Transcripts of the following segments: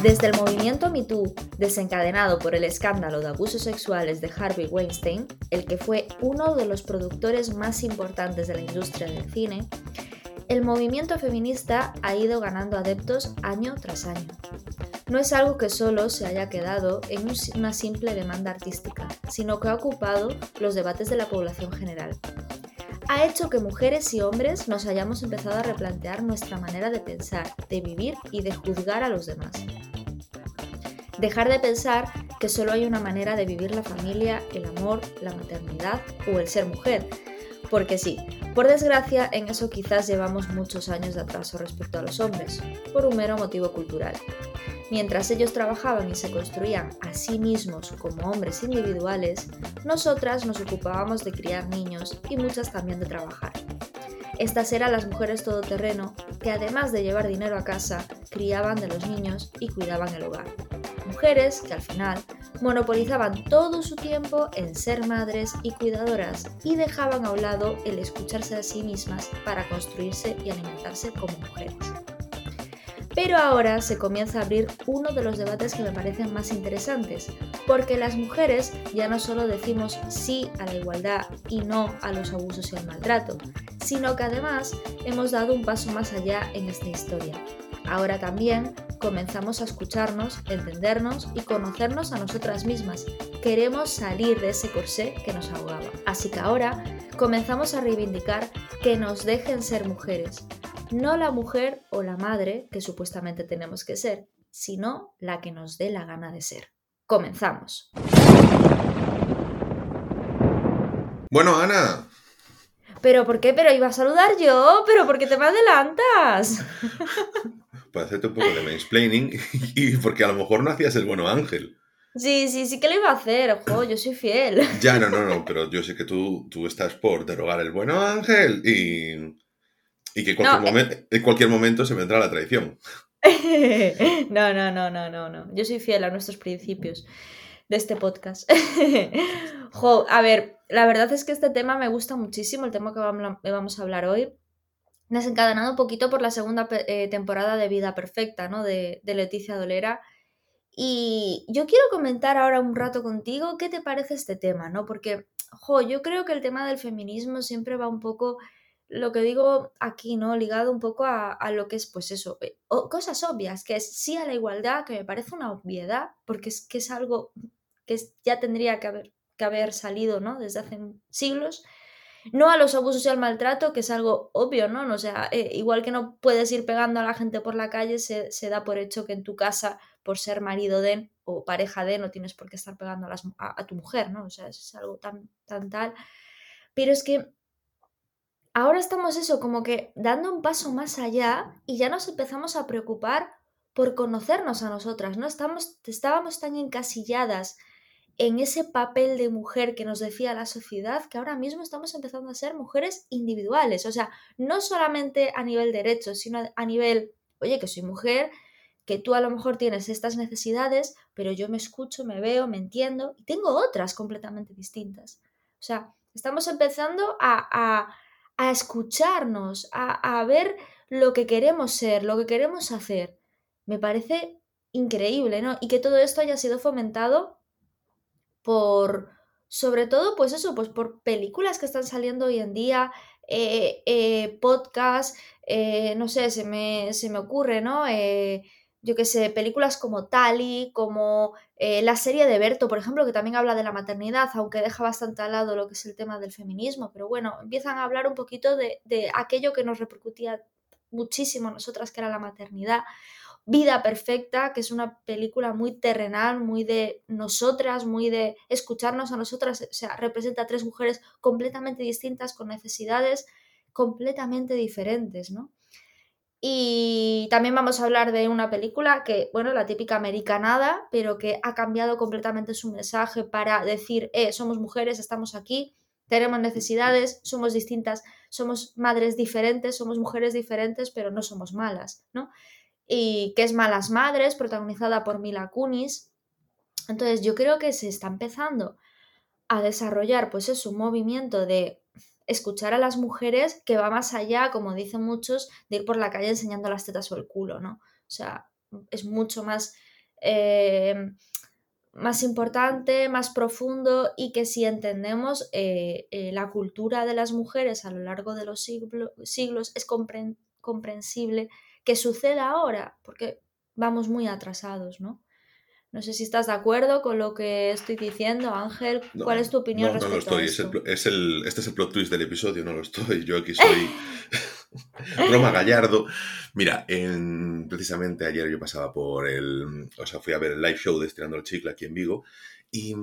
Desde el movimiento MeToo, desencadenado por el escándalo de abusos sexuales de Harvey Weinstein, el que fue uno de los productores más importantes de la industria del cine, el movimiento feminista ha ido ganando adeptos año tras año. No es algo que solo se haya quedado en una simple demanda artística, sino que ha ocupado los debates de la población general. Ha hecho que mujeres y hombres nos hayamos empezado a replantear nuestra manera de pensar, de vivir y de juzgar a los demás. Dejar de pensar que solo hay una manera de vivir la familia, el amor, la maternidad o el ser mujer. Porque sí, por desgracia, en eso quizás llevamos muchos años de atraso respecto a los hombres, por un mero motivo cultural. Mientras ellos trabajaban y se construían a sí mismos como hombres individuales, nosotras nos ocupábamos de criar niños y muchas también de trabajar. Estas eran las mujeres todoterreno que además de llevar dinero a casa, criaban de los niños y cuidaban el hogar. Mujeres que al final monopolizaban todo su tiempo en ser madres y cuidadoras y dejaban a un lado el escucharse a sí mismas para construirse y alimentarse como mujeres. Pero ahora se comienza a abrir uno de los debates que me parecen más interesantes, porque las mujeres ya no solo decimos sí a la igualdad y no a los abusos y al maltrato, sino que además hemos dado un paso más allá en esta historia. Ahora también comenzamos a escucharnos, entendernos y conocernos a nosotras mismas. Queremos salir de ese corsé que nos ahogaba. Así que ahora comenzamos a reivindicar que nos dejen ser mujeres. No la mujer o la madre que supuestamente tenemos que ser, sino la que nos dé la gana de ser. Comenzamos. Bueno, Ana. ¿Pero por qué? ¿Pero iba a saludar yo? ¿Pero por qué te me adelantas? Para hacerte un poco de mansplaining y porque a lo mejor no hacías el bueno ángel. Sí, sí, sí que lo iba a hacer, ojo, yo soy fiel. Ya, no, no, no, pero yo sé que tú, tú estás por derogar el bueno ángel y, y que en cualquier, No, eh. momento, en cualquier momento se vendrá la traición. No, no, no, no, no, no. Yo soy fiel a nuestros principios de este podcast. Jo, a ver, la verdad es que este tema me gusta muchísimo, el tema que que vamos a hablar hoy. Desencadenado un poquito por la segunda eh, temporada de Vida Perfecta, ¿no? De, de Leticia Dolera. Y yo quiero comentar ahora un rato contigo qué te parece este tema, ¿no? Porque, jo, yo creo que el tema del feminismo siempre va un poco, lo que digo aquí, ¿no? Ligado un poco a, a lo que es, pues eso, eh, o- cosas obvias, que es sí a la igualdad, que me parece una obviedad, porque es que es algo que ya tendría que haber, que haber salido, ¿no? Desde hace siglos. No a los abusos y al maltrato, que es algo obvio, ¿no? O sea, eh, igual que no puedes ir pegando a la gente por la calle, se, se da por hecho que en tu casa, por ser marido de o pareja de, no tienes por qué estar pegando a, las a- a tu mujer, ¿no? O sea, es algo tan, tan tal. Pero es que ahora estamos eso, como que dando un paso más allá y ya nos empezamos a preocupar por conocernos a nosotras, ¿no? Estábamos tan encasilladas en ese papel de mujer que nos decía la sociedad que ahora mismo estamos empezando a ser mujeres individuales, o sea, no solamente a nivel derecho, sino a nivel, oye, que soy mujer, que tú a lo mejor tienes estas necesidades, pero yo me escucho, me veo, me entiendo y tengo otras completamente distintas. O sea, estamos empezando a, a escucharnos, a, a ver lo que queremos ser, lo que queremos hacer. Me parece increíble, ¿no? Y que todo esto haya sido fomentado por, sobre todo, pues eso, pues por películas que están saliendo hoy en día, eh, eh, podcasts, eh, no sé, se me, se me ocurre, ¿no? Yo qué sé, películas como Tali, como eh, la serie de Berto, por ejemplo, que también habla de la maternidad, aunque deja bastante al lado lo que es el tema del feminismo, pero bueno, empiezan a hablar un poquito de, de aquello que nos repercutía muchísimo a nosotras, que era la maternidad. Vida Perfecta, que es una película muy terrenal, muy de nosotras, muy de escucharnos a nosotras, o sea, representa a tres mujeres completamente distintas, con necesidades completamente diferentes, ¿no? Y también vamos a hablar de una película que, bueno, la típica americanada, pero que ha cambiado completamente su mensaje para decir, eh, somos mujeres, estamos aquí, tenemos necesidades, somos distintas, somos madres diferentes, somos mujeres diferentes, pero no somos malas, ¿no? y que es Malas Madres, protagonizada por Mila Kunis. Entonces yo creo que se está empezando a desarrollar pues es un movimiento de escuchar a las mujeres que va más allá, como dicen muchos, de ir por la calle enseñando las tetas o el culo, ¿no? O sea, es mucho más, eh, más importante, más profundo y que si entendemos eh, eh, la cultura de las mujeres a lo largo de los siglos es comprensible que suceda ahora, porque vamos muy atrasados, ¿no? No sé si estás de acuerdo con lo que estoy diciendo, Ángel. ¿Cuál es tu opinión no, no lo estoy. Es el, este es el plot twist del episodio, no lo estoy. Yo aquí soy Roma Gallardo. Mira, en, precisamente ayer yo pasaba por el... O sea, fui a ver el live show de Estirando el Chicle aquí en Vigo y...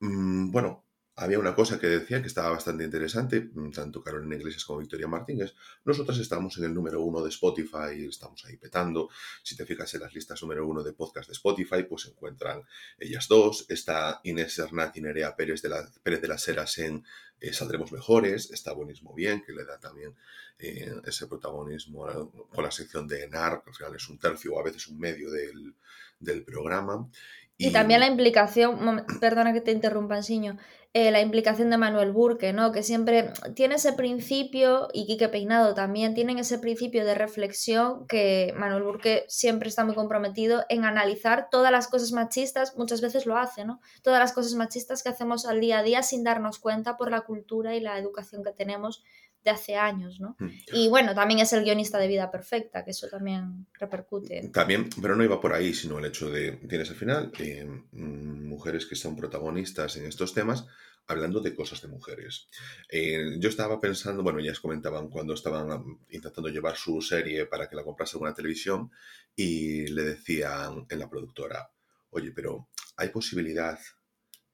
Mm, bueno, había una cosa que decía que estaba bastante interesante, mm, tanto Carolina Iglesias como Victoria Martínez. Nosotras estamos en el número uno de Spotify, estamos ahí petando. Si te fijas en las listas número uno de podcast de Spotify, pues se encuentran ellas dos. Está Inés Hernández y Nerea Pérez de, la, Pérez de las Heras en eh, Saldremos Mejores. Está Buenismo Bien, que le da también eh, ese protagonismo con la sección de ENAR, que al final es un tercio o a veces un medio del, del programa. Y, también la implicación, perdona que te interrumpa, Siño, eh, la implicación de Manuel Burke, ¿no? Que siempre tiene ese principio, y Quique Peinado también, tienen ese principio de reflexión que Manuel Burke siempre está muy comprometido en analizar todas las cosas machistas, muchas veces lo hace, ¿no? Todas las cosas machistas que hacemos al día a día sin darnos cuenta por la cultura y la educación que tenemos de hace años, ¿no? Mm. Y bueno, también es el guionista de Vida Perfecta, que eso también repercute. También, pero no iba por ahí, sino el hecho de, tienes al final eh, mujeres que son protagonistas en estos temas, hablando de cosas de mujeres. Eh, yo estaba pensando, bueno, ellas comentaban cuando estaban intentando llevar su serie para que la comprase una televisión y le decían en la productora, oye, pero ¿hay posibilidad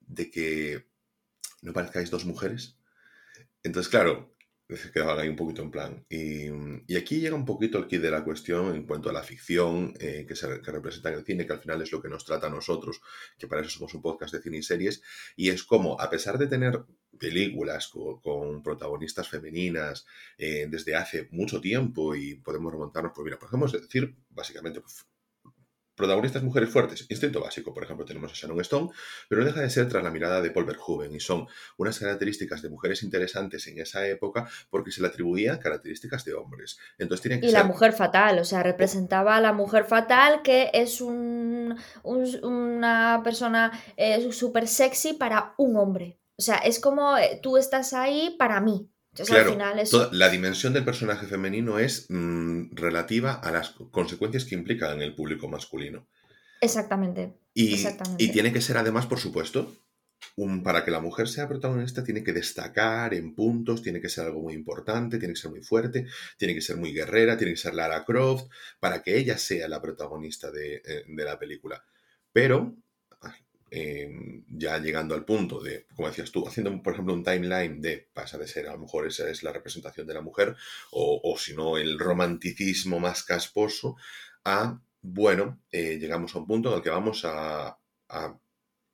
de que no parezcáis dos mujeres? Entonces, claro, se quedaban ahí un poquito en plan. Y, aquí llega un poquito el kit de la cuestión en cuanto a la ficción eh, que, se, representa en el cine, que al final es lo que nos trata a nosotros, que para eso somos un podcast de cine y series, y es como, a pesar de tener películas con, protagonistas femeninas eh, desde hace mucho tiempo y podemos remontarnos, pues mira, podemos decir básicamente pues, Protagonistas mujeres fuertes, instinto básico, por ejemplo, tenemos a Sharon Stone, pero no deja de ser tras la mirada de Paul Verhoeven y son unas características de mujeres interesantes en esa época porque se le atribuían características de hombres. Entonces tiene que y la mujer fatal, o sea, representaba a la mujer fatal que es un, una persona eh, súper sexy para un hombre. O sea, es como eh, tú estás ahí para mí claro, la dimensión del personaje femenino es mm, relativa a las consecuencias que implica en el público masculino. Exactamente. Y, y tiene que ser además, por supuesto, un, para que la mujer sea protagonista tiene que destacar en puntos, tiene que ser algo muy importante, tiene que ser muy fuerte, tiene que ser muy guerrera, tiene que ser Lara Croft, para que ella sea la protagonista de, eh, de la película. Pero Em, ya llegando al punto de, como decías tú, haciendo, por ejemplo, un timeline de, pasa de ser, a lo mejor esa es la representación de la mujer, o, si no, el romanticismo más casposo, a, bueno, eh, llegamos a un punto en el que vamos a, a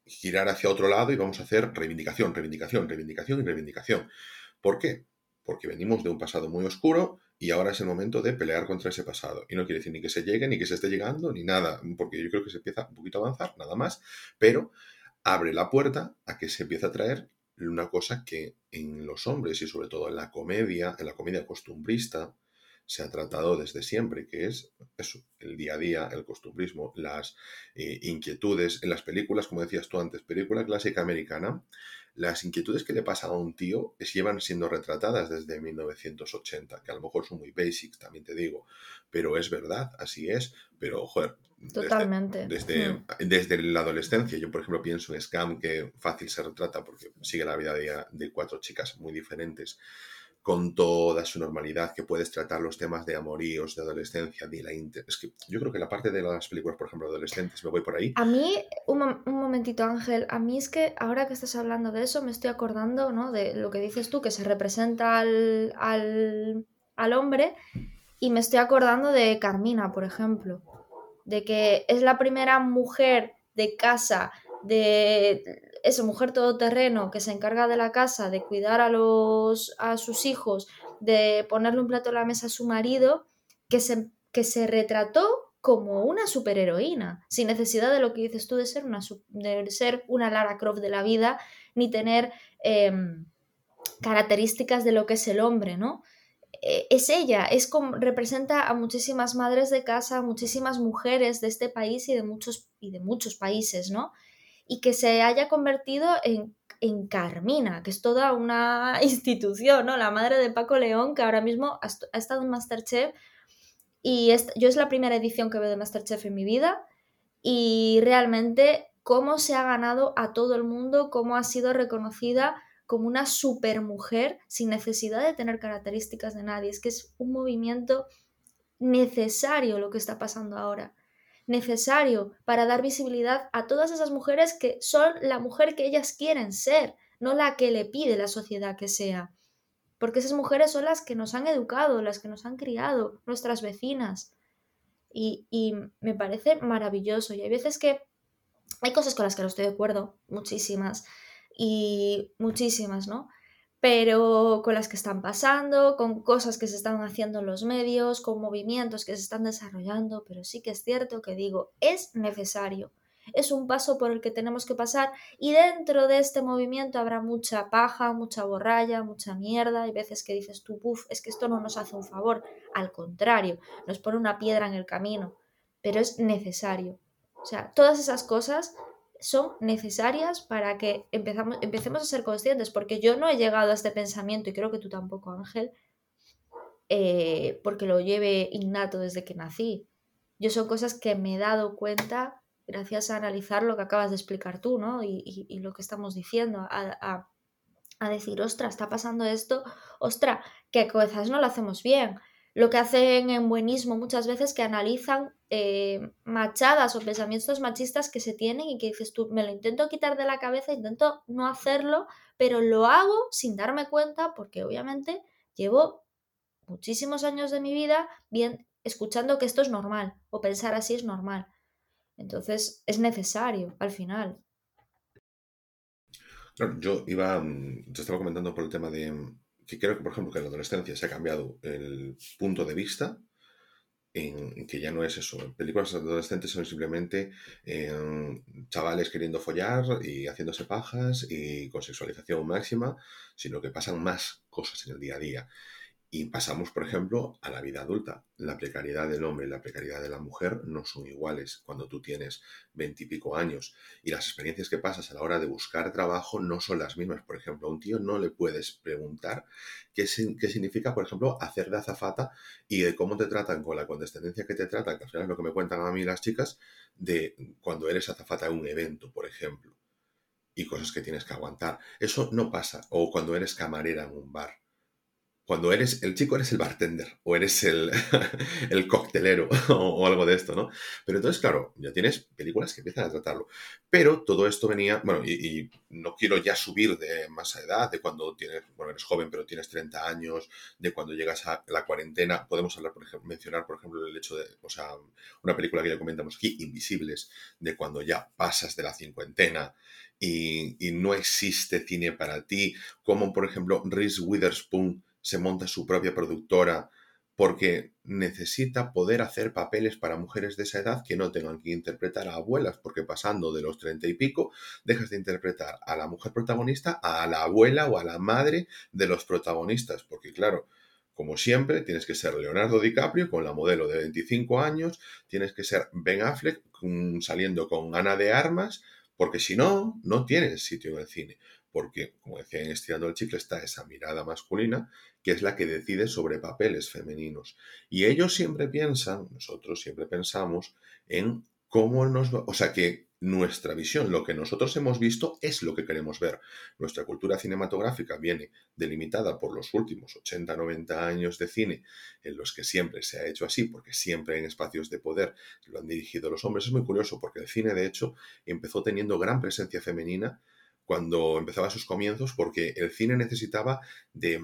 girar hacia otro lado y vamos a hacer reivindicación, reivindicación, reivindicación y reivindicación. ¿Por qué? Porque venimos de un pasado muy oscuro, y ahora es el momento de pelear contra ese pasado. Y no quiere decir ni que se llegue, ni que se esté llegando, ni nada, porque yo creo que se empieza un poquito a avanzar, nada más, pero abre la puerta a que se empiece a traer una cosa que en los hombres y sobre todo en la comedia, en la comedia costumbrista, se ha tratado desde siempre, que es eso, el día a día, el costumbrismo, las eh, inquietudes en las películas, como decías tú antes, película clásica americana, las inquietudes que le pasan a un tío es, llevan siendo retratadas desde 1980, que a lo mejor son muy basic, también te digo, pero es verdad, así es, pero joder. Totalmente. Desde, hmm. desde, la adolescencia, yo por ejemplo pienso en Scam, que fácil se retrata porque sigue la vida de, de cuatro chicas muy diferentes con toda su normalidad, que puedes tratar los temas de amoríos, de adolescencia, de la inter... Es que yo creo que la parte de las películas, por ejemplo, adolescentes, me voy por ahí. A mí, un, momentito, Ángel, a mí es que ahora que estás hablando de eso, me estoy acordando, ¿no? De lo que dices tú, que se representa al, al, al hombre, y me estoy acordando de Carmina, por ejemplo, de que es la primera mujer de casa de esa mujer todoterreno que se encarga de la casa, de cuidar a, los, a sus hijos, de ponerle un plato a la mesa a su marido, que se, que se retrató como una superheroína, sin necesidad de lo que dices tú de ser una, de ser una Lara Croft de la vida, ni tener em, características de lo que es el hombre, ¿no? E, es ella, es como, representa a muchísimas madres de casa, muchísimas mujeres de este país y de muchos, y de muchos países, ¿no? Y que se haya convertido en, en Carmina, que es toda una institución, ¿no? La madre de Paco León, que ahora mismo ha, estado en Masterchef y yo es la primera edición que veo de Masterchef en mi vida y realmente cómo se ha ganado a todo el mundo, cómo ha sido reconocida como una supermujer sin necesidad de tener características de nadie. Es que es un movimiento necesario lo que está pasando ahora. Necesario para dar visibilidad a todas esas mujeres que son la mujer que ellas quieren ser, no la que le pide la sociedad que sea. Porque esas mujeres son las que nos han educado, las que nos han criado, nuestras vecinas. Y, y me parece maravilloso. Y hay veces que hay cosas con las que no estoy de acuerdo, muchísimas y muchísimas, ¿no? Pero con las que están pasando, con cosas que se están haciendo en los medios, con movimientos que se están desarrollando, pero sí que es cierto que digo, es necesario, es un paso por el que tenemos que pasar y dentro de este movimiento habrá mucha paja, mucha borralla, mucha mierda, hay veces que dices tú, puff, es que esto no nos hace un favor, al contrario, nos pone una piedra en el camino, pero es necesario. O sea, todas esas cosas son necesarias para que empezamos, empecemos a ser conscientes, porque yo no he llegado a este pensamiento, y creo que tú tampoco, Ángel, eh, porque lo lleve innato desde que nací. Yo son cosas que me he dado cuenta gracias a analizar lo que acabas de explicar tú, ¿no? Y, lo que estamos diciendo, a, a, decir, ostra, está pasando esto, ostra, que cosas no lo hacemos bien lo que hacen en buenismo muchas veces que analizan eh, machadas o pensamientos machistas que se tienen y que dices tú, me lo intento quitar de la cabeza, intento no hacerlo, pero lo hago sin darme cuenta porque obviamente llevo muchísimos años de mi vida bien escuchando que esto es normal o pensar así es normal. Entonces es necesario al final. Yo iba, mm, te estaba comentando por el tema de que creo que, por ejemplo, en la adolescencia se ha cambiado el punto de vista en, que ya no es eso. Películas adolescentes son simplemente eh, chavales queriendo follar y haciéndose pajas y con sexualización máxima, sino que pasan más cosas en el día a día. Y pasamos, por ejemplo, a la vida adulta. La precariedad del hombre y la precariedad de la mujer no son iguales cuando tú tienes veintipico años. Y las experiencias que pasas a la hora de buscar trabajo no son las mismas. Por ejemplo, a un tío no le puedes preguntar qué, qué significa, por ejemplo, hacer de azafata y de cómo te tratan con la condescendencia que te tratan, que al final es lo que me cuentan a mí las chicas, de cuando eres azafata en un evento, por ejemplo. Y cosas que tienes que aguantar. Eso no pasa. O cuando eres camarera en un bar cuando eres el chico eres el bartender o eres el, el coctelero o, algo de esto, ¿no? Pero entonces, claro, ya tienes películas que empiezan a tratarlo. Pero todo esto venía, bueno, y, no quiero ya subir de más edad, de cuando tienes, bueno, eres joven pero tienes 30 años, de cuando llegas a la cuarentena. Podemos hablar, por ejemplo, mencionar, por ejemplo, el hecho de, o sea, una película que ya comentamos aquí, Invisibles, de cuando ya pasas de la cincuentena y, y no existe cine para ti, como por ejemplo Reese Witherspoon se monta su propia productora porque necesita poder hacer papeles para mujeres de esa edad que no tengan que interpretar a abuelas, porque pasando de los treinta y pico, dejas de interpretar a la mujer protagonista a la abuela o a la madre de los protagonistas, porque claro, como siempre, tienes que ser Leonardo DiCaprio con la modelo de 25 años, tienes que ser Ben Affleck saliendo con Ana de Armas, porque si no, no tienes sitio en el cine. Porque, como decía en Estirando el Chicle, está esa mirada masculina que es la que decide sobre papeles femeninos. Y ellos siempre piensan, nosotros siempre pensamos, en cómo nos va, o sea que nuestra visión, lo que nosotros hemos visto es lo que queremos ver. Nuestra cultura cinematográfica viene delimitada por los últimos 80, 90 años de cine en los que siempre se ha hecho así, porque siempre en espacios de poder lo han dirigido los hombres. Es muy curioso porque el cine, de hecho, empezó teniendo gran presencia femenina cuando empezaba sus comienzos porque el cine necesitaba de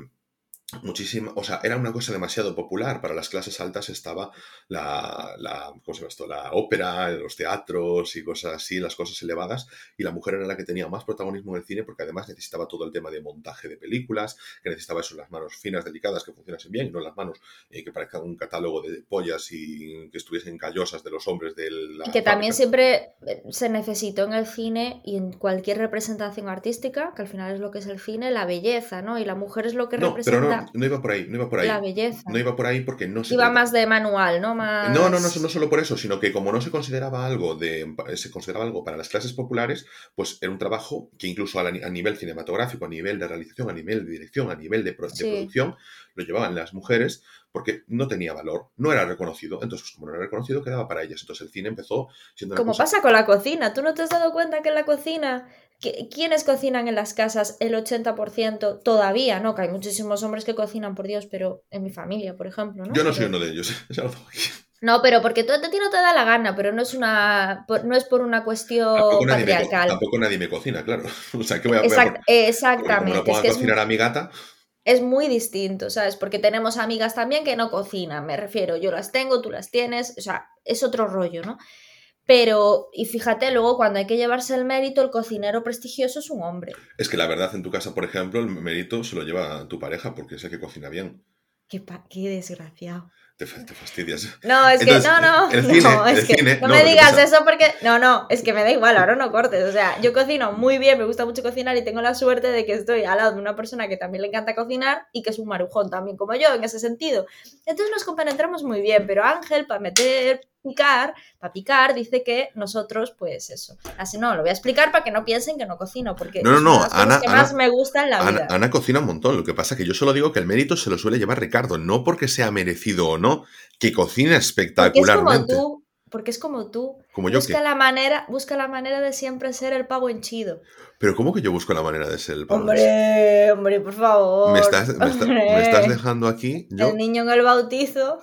muchísima, o sea, era una cosa demasiado popular. Para las clases altas estaba la, la, ¿cómo se llama esto? La ópera, los teatros y cosas así, las cosas elevadas, y la mujer era la que tenía más protagonismo en el cine porque además necesitaba todo el tema de montaje de películas, que necesitaba eso, las manos finas, delicadas, que funcionasen bien, y no las manos eh, que parezcan un catálogo de pollas y que estuviesen callosas de los hombres del... Y que también siempre eh, se necesitó en el cine y en cualquier representación artística, que al final es lo que es el cine, la belleza, ¿no? Y la mujer es lo que representa no iba por ahí, no iba por ahí. La belleza. No iba por ahí porque no se. Iba más de manual, ¿no? Más... No, no, no, no solo por eso, sino que como no se consideraba algo de. se consideraba algo para las clases populares, pues era un trabajo que incluso a, nivel cinematográfico, a nivel de realización, a nivel de dirección, a nivel de, producción, lo llevaban las mujeres porque no tenía valor, no era reconocido. Entonces, como no era reconocido, quedaba para ellas. Entonces el cine empezó siendo Como pasa con la cocina. ¿Tú no te has dado cuenta que en la cocina ¿Quiénes cocinan en las casas el 80% todavía? No, que hay muchísimos hombres que cocinan, por Dios, pero en mi familia, por ejemplo. ¿no? Yo no soy uno de ellos. no, pero porque a ti no te da la gana, pero no es una no es por una cuestión tampoco patriarcal. tampoco nadie me cocina, claro. O sea, que voy a, Exactamente. Como no puedo cocinar a mi gata. Es muy distinto, ¿sabes? Porque tenemos amigas también que no cocinan, me refiero. Yo las tengo, tú las tienes, o sea, es otro rollo, ¿no? Pero, y fíjate, luego cuando hay que llevarse el mérito, el cocinero prestigioso es un hombre. Es que la verdad, en tu casa, por ejemplo, el mérito se lo lleva tu pareja porque es el que cocina bien. Qué, qué desgraciado. Te, fastidias. No, es que no, no. no, es que no, me digas eso porque. No, no, es que me da igual, ahora no cortes. O sea, yo cocino muy bien, me gusta mucho cocinar y tengo la suerte de que estoy al lado de una persona que también le encanta cocinar y que es un marujón también como yo en ese sentido. Entonces nos compenetramos muy bien, pero Ángel, para meter picar, para picar, dice que nosotros, pues eso. Así no, lo voy a explicar para que no piensen que no cocino, porque no, no, no, Ana, que más me gusta en la vida. Ana, cocina un montón, lo que pasa es que yo solo digo que el mérito se lo suele llevar Ricardo, no porque sea merecido o no, que cocina espectacularmente. Porque es como tú, porque es como tú. Como yo busca la manera, busca la manera de siempre ser el pavo henchido. Pero ¿cómo que yo busco la manera de ser el pavo Hombre, hombre, por favor. Me estás, dejando aquí. El niño en el bautizo.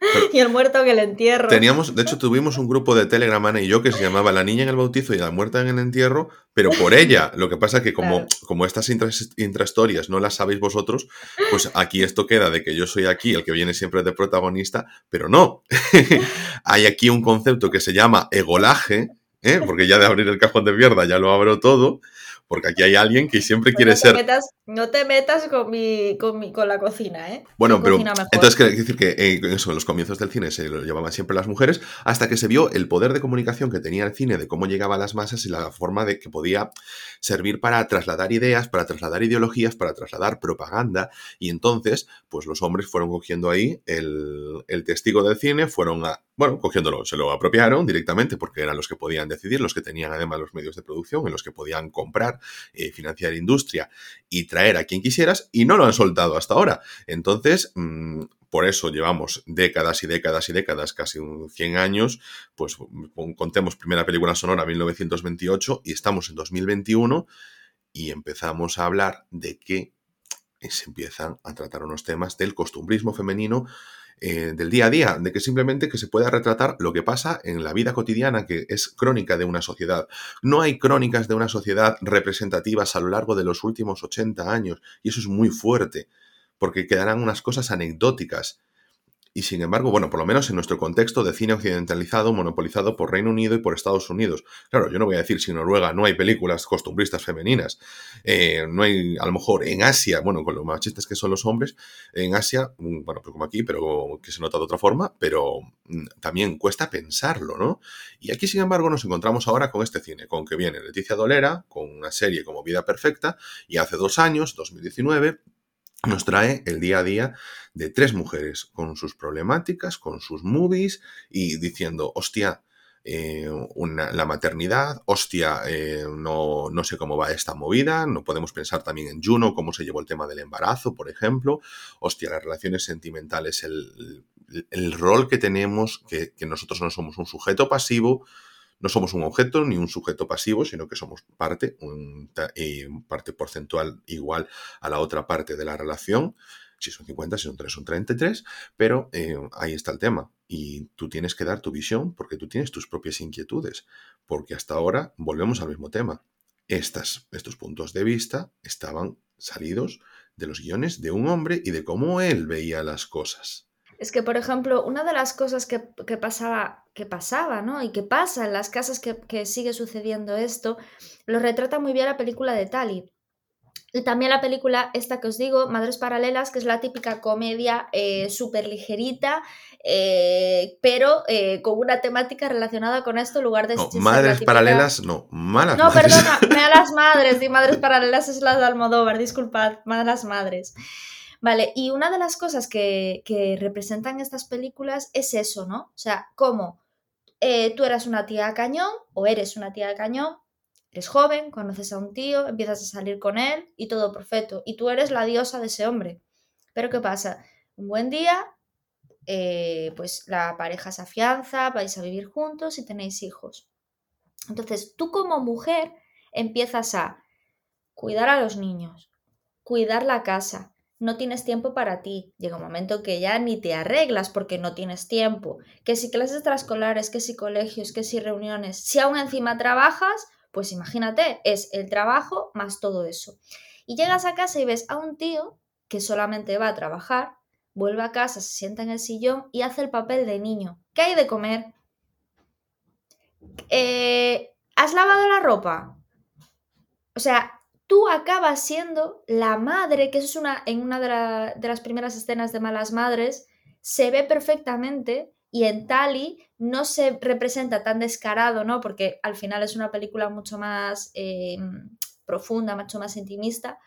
y el muerto que el entierro. Teníamos, de hecho, tuvimos un grupo de Telegram, Ana y yo, que se llamaba La niña en el bautizo y la muerta en el entierro, pero por ella. Lo que pasa es que como, como estas intrahistorias no las sabéis vosotros, pues aquí esto queda de que yo soy aquí el que viene siempre de protagonista, pero no. Hay aquí un concepto que se llama egolaje, ¿eh? porque ya de abrir el cajón de mierda ya lo abro todo, porque aquí hay alguien que siempre quiere no ser... Metas, no te metas con, mi, con, mi, con la cocina, ¿eh? Bueno, pero entonces quiere decir que eh, eso, en los comienzos del cine se lo llevaban siempre las mujeres, hasta que se vio el poder de comunicación que tenía el cine, de cómo llegaba a las masas y la forma de que podía servir para trasladar ideas, para trasladar ideologías, para trasladar propaganda, y entonces, pues los hombres fueron cogiendo ahí el, el testigo del cine, fueron a, bueno, cogiéndolo, se lo apropiaron directamente porque eran los que podían decidir, los que tenían además los medios de producción, en los que podían comprar, eh, financiar industria y traer a quien quisieras y no lo han soltado hasta ahora. Entonces, mm, por eso llevamos décadas y décadas y décadas, casi un 100 años, pues contemos primera película sonora 1928 y estamos en 2021 y empezamos a hablar de que se empiezan a tratar unos temas del costumbrismo femenino eh, del día a día, de que simplemente que se pueda retratar lo que pasa en la vida cotidiana, que es crónica de una sociedad. No hay crónicas de una sociedad representativas a lo largo de los últimos 80 años, y eso es muy fuerte, porque quedarán unas cosas anecdóticas. Y sin embargo, bueno, por lo menos en nuestro contexto de cine occidentalizado, monopolizado por Reino Unido y por Estados Unidos. Claro, yo no voy a decir si en Noruega no hay películas costumbristas femeninas. Eh, no hay, a lo mejor en Asia, bueno, con lo machistas que son los hombres, en Asia, mm, bueno, pues como aquí, pero que se nota de otra forma, pero mm, también cuesta pensarlo, ¿no? Y aquí, sin embargo, nos encontramos ahora con este cine, con que viene Leticia Dolera, con una serie como Vida Perfecta, y hace dos años, 2019, nos trae el día a día de tres mujeres con sus problemáticas, con sus movies y diciendo, hostia, eh, la maternidad, hostia, eh, no, no, sé cómo va esta movida, no podemos pensar también en Juno, cómo se llevó el tema del embarazo, por ejemplo, hostia, las relaciones sentimentales, el, el rol que tenemos, que, que nosotros no somos un sujeto pasivo, no somos un objeto ni un sujeto pasivo, sino que somos parte, un, parte porcentual igual a la otra parte de la relación. Si son 50, si son 3, son 33, pero eh, ahí está el tema. Y tú tienes que dar tu visión porque tú tienes tus propias inquietudes. Porque hasta ahora volvemos al mismo tema. Estas, estos puntos de vista estaban salidos de los guiones de un hombre y de cómo él veía las cosas. Es que, por ejemplo, una de las cosas que, pasaba, que pasaba, ¿no? Y que pasa en las casas que, sigue sucediendo esto, lo retrata muy bien la película de Tali. Y también la película esta que os digo, Madres Paralelas, que es la típica comedia eh, súper ligerita, eh, pero eh, con una temática relacionada con esto en lugar de... No, madres Paralelas, no, malas No, perdona, malas madres, y Madres Paralelas es la de Almodóvar, disculpad, malas madres. Vale, y una de las cosas que, representan estas películas es eso, ¿no? O sea, como tú eras una tía de cañón o eres una tía de cañón, Eres joven, conoces a un tío, empiezas a salir con él y todo perfecto. Y tú eres la diosa de ese hombre. Pero ¿qué pasa? Un buen día, eh, pues la pareja se afianza, vais a vivir juntos y tenéis hijos. Entonces, tú como mujer empiezas a cuidar a los niños, cuidar la casa, no tienes tiempo para ti. Llega un momento que ya ni te arreglas porque no tienes tiempo. Que si clases extraescolares, que si colegios, que si reuniones. Si aún encima trabajas, pues imagínate, es el trabajo más todo eso. Y llegas a casa y ves a un tío que solamente va a trabajar, vuelve a casa, se sienta en el sillón y hace el papel de niño. ¿Qué hay de comer? Eh, ¿Has lavado la ropa? O sea, tú acabas siendo la madre, que eso es una, en una de, las primeras escenas de Malas Madres, se ve perfectamente y en Tali no se representa tan descarado, ¿no? Porque al final es una película mucho más eh, profunda, mucho más intimista,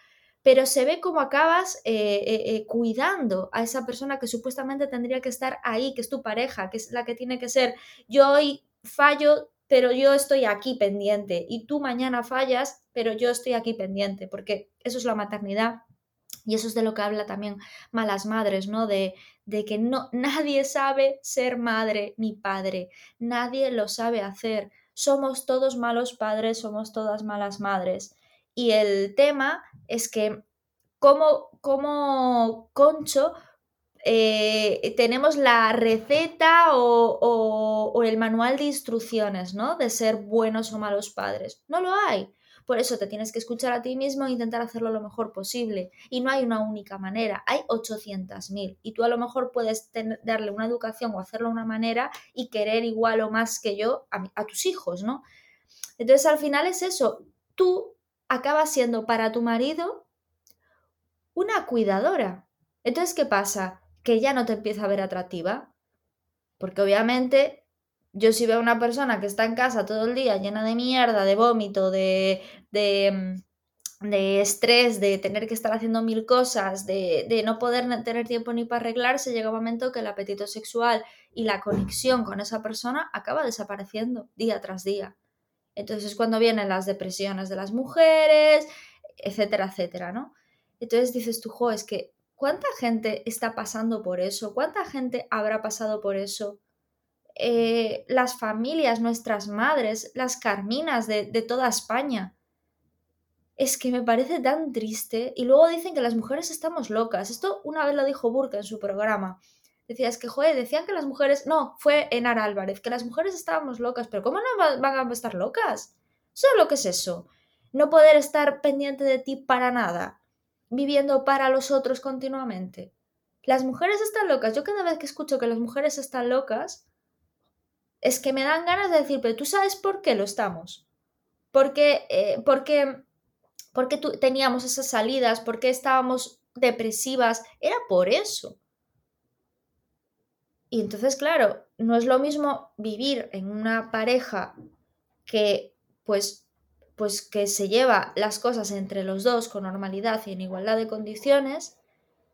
pero se ve como acabas eh, eh, cuidando a esa persona que supuestamente tendría que estar ahí, que es tu pareja, que es la que tiene que ser. Yo hoy fallo, pero yo estoy aquí pendiente, y tú mañana fallas, pero yo estoy aquí pendiente, porque eso es la maternidad y eso es de lo que habla también Malas Madres, ¿no? De, de que no, nadie sabe ser madre ni padre, nadie lo sabe hacer. Somos todos malos padres, somos todas malas madres. Y el tema es que como, como Concho eh, tenemos la receta o, el manual de instrucciones, ¿no? De ser buenos o malos padres. No lo hay. Por eso te tienes que escuchar a ti mismo e intentar hacerlo lo mejor posible. Y no hay una única manera, hay 800.000. Y tú a lo mejor puedes darle una educación o hacerlo de una manera y querer igual o más que yo a, a tus hijos, ¿no? Entonces al final es eso, tú acabas siendo para tu marido una cuidadora. Entonces, ¿qué pasa? Que ya no te empieza a ver atractiva. Porque obviamente yo si veo a una persona que está en casa todo el día llena de mierda, de vómito, de, de, mm, de estrés, de tener que estar haciendo mil cosas, de, de, no poder tener tiempo ni para arreglarse, llega un momento que el apetito sexual y la conexión con esa persona acaba desapareciendo día tras día. Entonces es cuando vienen las depresiones de las mujeres, etcétera, etcétera, ¿no? Entonces dices tú, jo, es que ¿cuánta gente está pasando por eso? ¿Cuánta gente habrá pasado por eso? Eh, las familias, nuestras madres, las carminas de, toda España. Es que me parece tan triste. Y luego dicen que las mujeres estamos locas. Esto una vez lo dijo Burke en su programa. Decía, es que, joder, decían que las mujeres. No, fue Enar Álvarez, que las mujeres estábamos locas. Pero ¿cómo no van a estar locas? ¿Solo lo que es eso? No poder estar pendiente de ti para nada. Viviendo para los otros continuamente. Las mujeres están locas. Yo cada vez que escucho que las mujeres están locas, es que me dan ganas de decir, pero tú sabes por qué lo estamos. Porque, eh, porque, porque teníamos esas salidas, porque estábamos depresivas, era por eso. Y entonces, claro, no es lo mismo vivir en una pareja que, pues, pues que se lleva las cosas entre los dos con normalidad y en igualdad de condiciones,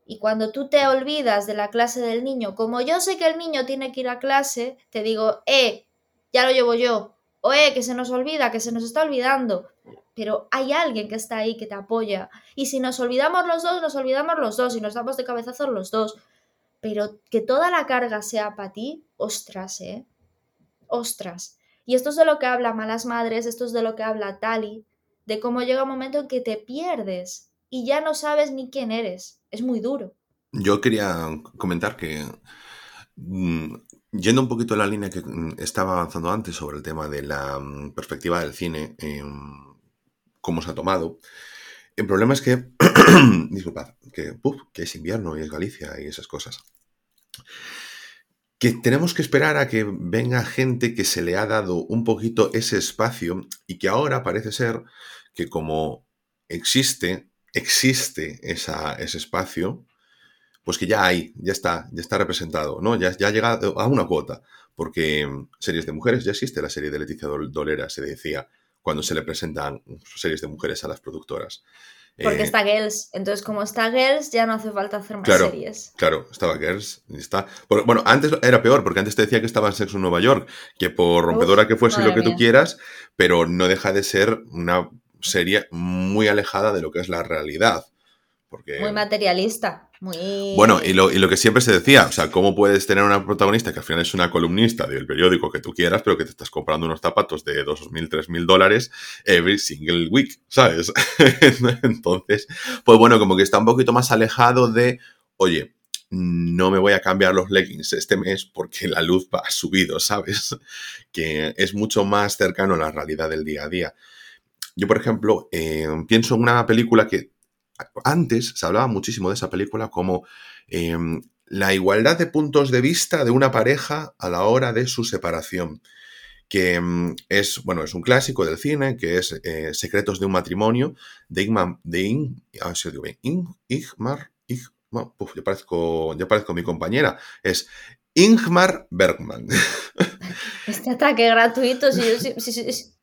y cuando tú te olvidas de la clase del niño, como yo sé que el niño tiene que ir a clase, te digo, eh, ya lo llevo yo. O eh, que se nos olvida, que se nos está olvidando. Pero hay alguien que está ahí que te apoya. Y si nos olvidamos los dos, nos olvidamos los dos y nos damos de cabezazos los dos. Pero que toda la carga sea para ti, ostras, ¿eh? Ostras. Y esto es de lo que habla Malas Madres, esto es de lo que habla Tali, de cómo llega un momento en que te pierdes y ya no sabes ni quién eres. Es muy duro. Yo quería comentar que, mm, yendo un poquito a la línea que mm, estaba avanzando antes sobre el tema de la mm, perspectiva del cine, cómo se ha tomado, el problema es que, disculpad, que es invierno y es Galicia y esas cosas. Que tenemos que esperar a que venga gente que se le ha dado un poquito ese espacio y que ahora parece ser que como existe, existe ese espacio, pues que ya hay, ya está, ya está representado, ¿no? Ya, ya ha llegado a una cuota. Porque series de mujeres ya existe la serie de Leticia Dolera, se decía, cuando se le presentan series de mujeres a las productoras. Porque eh, está Girls. Entonces, como está Girls, ya no hace falta hacer más series. Claro, estaba Girls. Está. Bueno, antes era peor, porque antes te decía que estaba en Sexo en Nueva York, que por rompedora que fuese lo que tú quieras, pero no deja de ser una serie muy alejada de lo que es la realidad. Porque... Muy materialista. Bueno, y lo, y lo, que siempre se decía, o sea, ¿cómo puedes tener una protagonista que al final es una columnista del periódico que tú quieras, pero que te estás comprando unos zapatos de 2.000, 3.000 dólares every single week, ¿sabes? Entonces, pues bueno, como que está un poquito más alejado de, oye, no me voy a cambiar los leggings este mes porque la luz va subido, ¿sabes? Que es mucho más cercano a la realidad del día a día. Yo, por ejemplo, eh, pienso en una película que antes se hablaba muchísimo de esa película como em, la igualdad de puntos de vista de una pareja a la hora de su separación que em, es, bueno, es un clásico del cine, que es eh, Secretos de un matrimonio, de Ingmar, de ah, Ingmar, yo, parezco, yo parezco mi compañera, es Ingmar Bergman. Este ataque gratuito, si, si, Si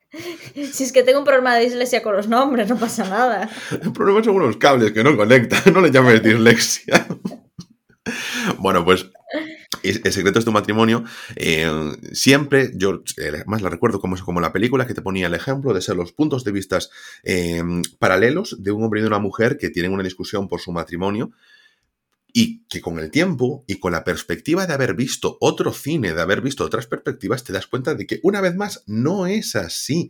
es que tengo un problema de dislexia con los nombres, no pasa nada. El problema son unos cables que no conectan, no le llames dislexia. bueno, pues el secreto de tu matrimonio, eh, siempre, yo eh, más la recuerdo como, como la película que te ponía el ejemplo de ser los puntos de vista eh, paralelos de un hombre y de una mujer que tienen una discusión por su matrimonio y que con el tiempo y con la perspectiva de haber visto otro cine, de haber visto otras perspectivas, te das cuenta de que una vez más no es así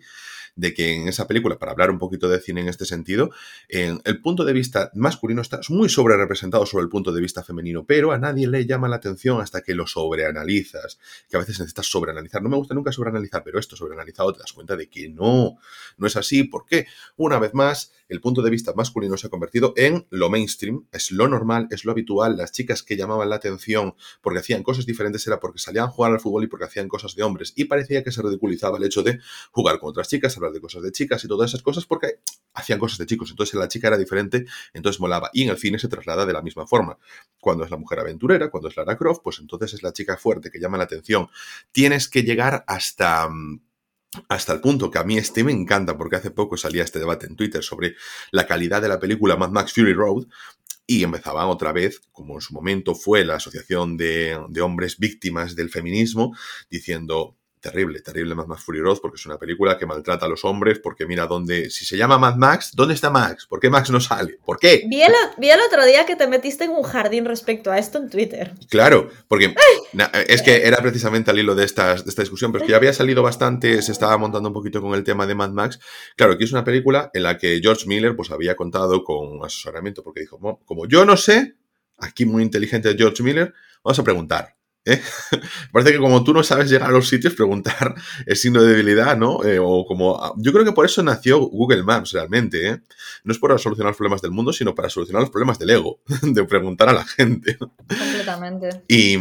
de que en esa película, para hablar un poquito de cine en este sentido, en el punto de vista masculino está muy sobre representado sobre el punto de vista femenino, pero a nadie le llama la atención hasta que lo sobreanalizas, que a veces necesitas sobreanalizar. No me gusta nunca sobreanalizar, pero esto sobreanalizado te das cuenta de que no, no es así. ¿Por qué? Una vez más, el punto de vista masculino se ha convertido en lo mainstream, es lo normal, es lo habitual. Las chicas que llamaban la atención porque hacían cosas diferentes era porque salían a jugar al fútbol y porque hacían cosas de hombres. Y parecía que se ridiculizaba el hecho de jugar con otras chicas, de cosas de chicas y todas esas cosas porque hacían cosas de chicos. Entonces la chica era diferente, entonces molaba. Y en el cine se traslada de la misma forma. Cuando es la mujer aventurera, cuando es Lara Croft, pues entonces es la chica fuerte que llama la atención. Tienes que llegar hasta hasta el punto que a mí este me encanta porque hace poco salía este debate en Twitter sobre la calidad de la película Mad Max Fury Road y empezaban otra vez, como en su momento fue la Asociación de, de Hombres Víctimas del Feminismo, diciendo terrible, terrible Mad Max Fury Road, porque es una película que maltrata a los hombres, porque mira dónde, si se llama Mad Max, ¿dónde está Max? ¿Por qué Max no sale? ¿Por qué? Vi el, otro día que te metiste en un jardín respecto a esto en Twitter. Claro, porque es que era precisamente al hilo de, esta discusión, pero es que ya había salido bastante, se estaba montando un poquito con el tema de Mad Max. Claro, que es una película en la que George Miller pues había contado con asesoramiento, porque dijo, como yo no sé, aquí muy inteligente George Miller, vamos a preguntar. ¿Eh? Parece que como tú no sabes llegar a los sitios, preguntar es signo de debilidad, ¿no? Eh, o como. Ah, yo creo que por eso nació Google Maps realmente, ¿eh? No es para solucionar los problemas del mundo, sino para solucionar los problemas del ego, de preguntar a la gente. Completamente. Y.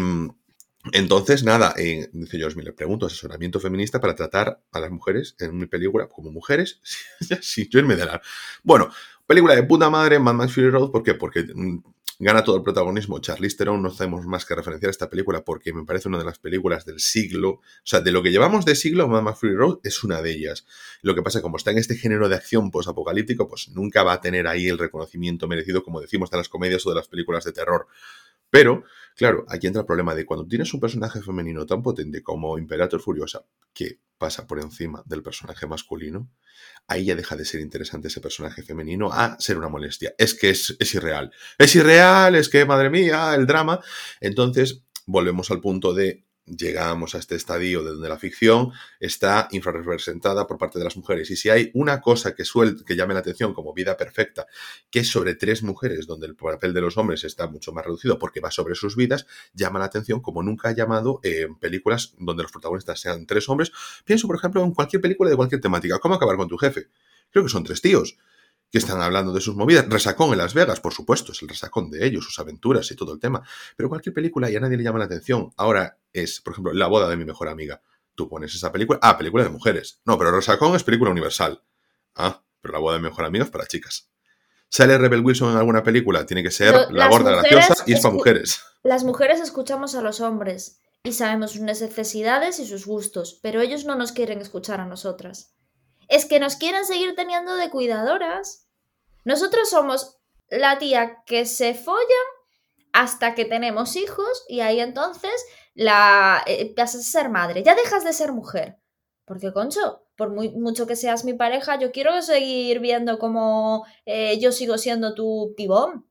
Entonces, nada, eh, dice George le pregunto asesoramiento feminista para tratar a las mujeres en mi película como mujeres. sí, yo me dará. Bueno, película de puta madre, Mad Max Fury Road, ¿por qué? Porque mm, gana todo el protagonismo Charlize Theron, no hacemos más que referenciar esta película porque me parece una de las películas del siglo, o sea, de lo que llevamos de siglo, Mama Free Road es una de ellas. Lo que pasa, como está en este género de acción post-apocalíptico, pues nunca va a tener ahí el reconocimiento merecido, como decimos, de las comedias o de las películas de terror. Pero, claro, aquí entra el problema de cuando tienes un personaje femenino tan potente como Imperator Furiosa, que pasa por encima del personaje masculino, ahí ya deja de ser interesante ese personaje femenino a ser una molestia. Es que es, es irreal. Es irreal, es que, madre mía, el drama. Entonces, volvemos al punto de llegamos a este estadio de donde la ficción está infrarrepresentada por parte de las mujeres. Y si hay una cosa que, que llame la atención como vida perfecta, que es sobre tres mujeres, donde el papel de los hombres está mucho más reducido porque va sobre sus vidas, llama la atención como nunca ha llamado en películas donde los protagonistas sean tres hombres. Pienso, por ejemplo, en cualquier película de cualquier temática. ¿Cómo acabar con tu jefe? Creo que son tres tíos que están hablando de sus movidas. Resacón en Las Vegas, por supuesto, es el resacón de ellos, sus aventuras y todo el tema. Pero cualquier película y a nadie le llama la atención. Ahora es, por ejemplo, La boda de mi mejor amiga. Tú pones esa película. Ah, película de mujeres. No, pero Resacón es película universal. Ah, pero La boda de mi mejor amiga es para chicas. ¿Sale Rebel Wilson en alguna película? Tiene que ser la gorda graciosa y es para mujeres. Las mujeres escuchamos a los hombres y sabemos sus necesidades y sus gustos, pero ellos no nos quieren escuchar a nosotras. Es que nos quieren seguir teniendo de cuidadoras. Nosotros somos la tía que se folla hasta que tenemos hijos y ahí entonces la eh, a ser madre. Ya dejas de ser mujer. Porque, concho, por mucho que seas mi pareja, yo quiero seguir viendo cómo eh, yo sigo siendo tu pibón.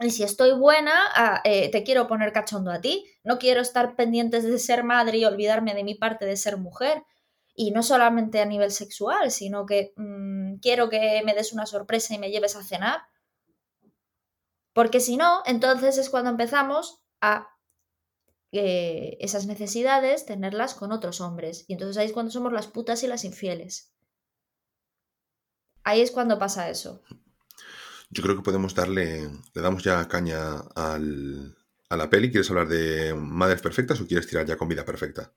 Y si estoy buena, ah, eh, te quiero poner cachondo a ti. No quiero estar pendientes de ser madre y olvidarme de mi parte de ser mujer. Y no solamente a nivel sexual, sino que mm, quiero que me des una sorpresa y me lleves a cenar. Porque si no, entonces es cuando empezamos a eh, esas necesidades tenerlas con otros hombres. Y entonces ahí es cuando somos las putas y las infieles. Ahí es cuando pasa eso. Yo creo que podemos darle, le damos ya caña al, a la peli. ¿Quieres hablar de Madres Perfectas o quieres tirar ya con Vida Perfecta?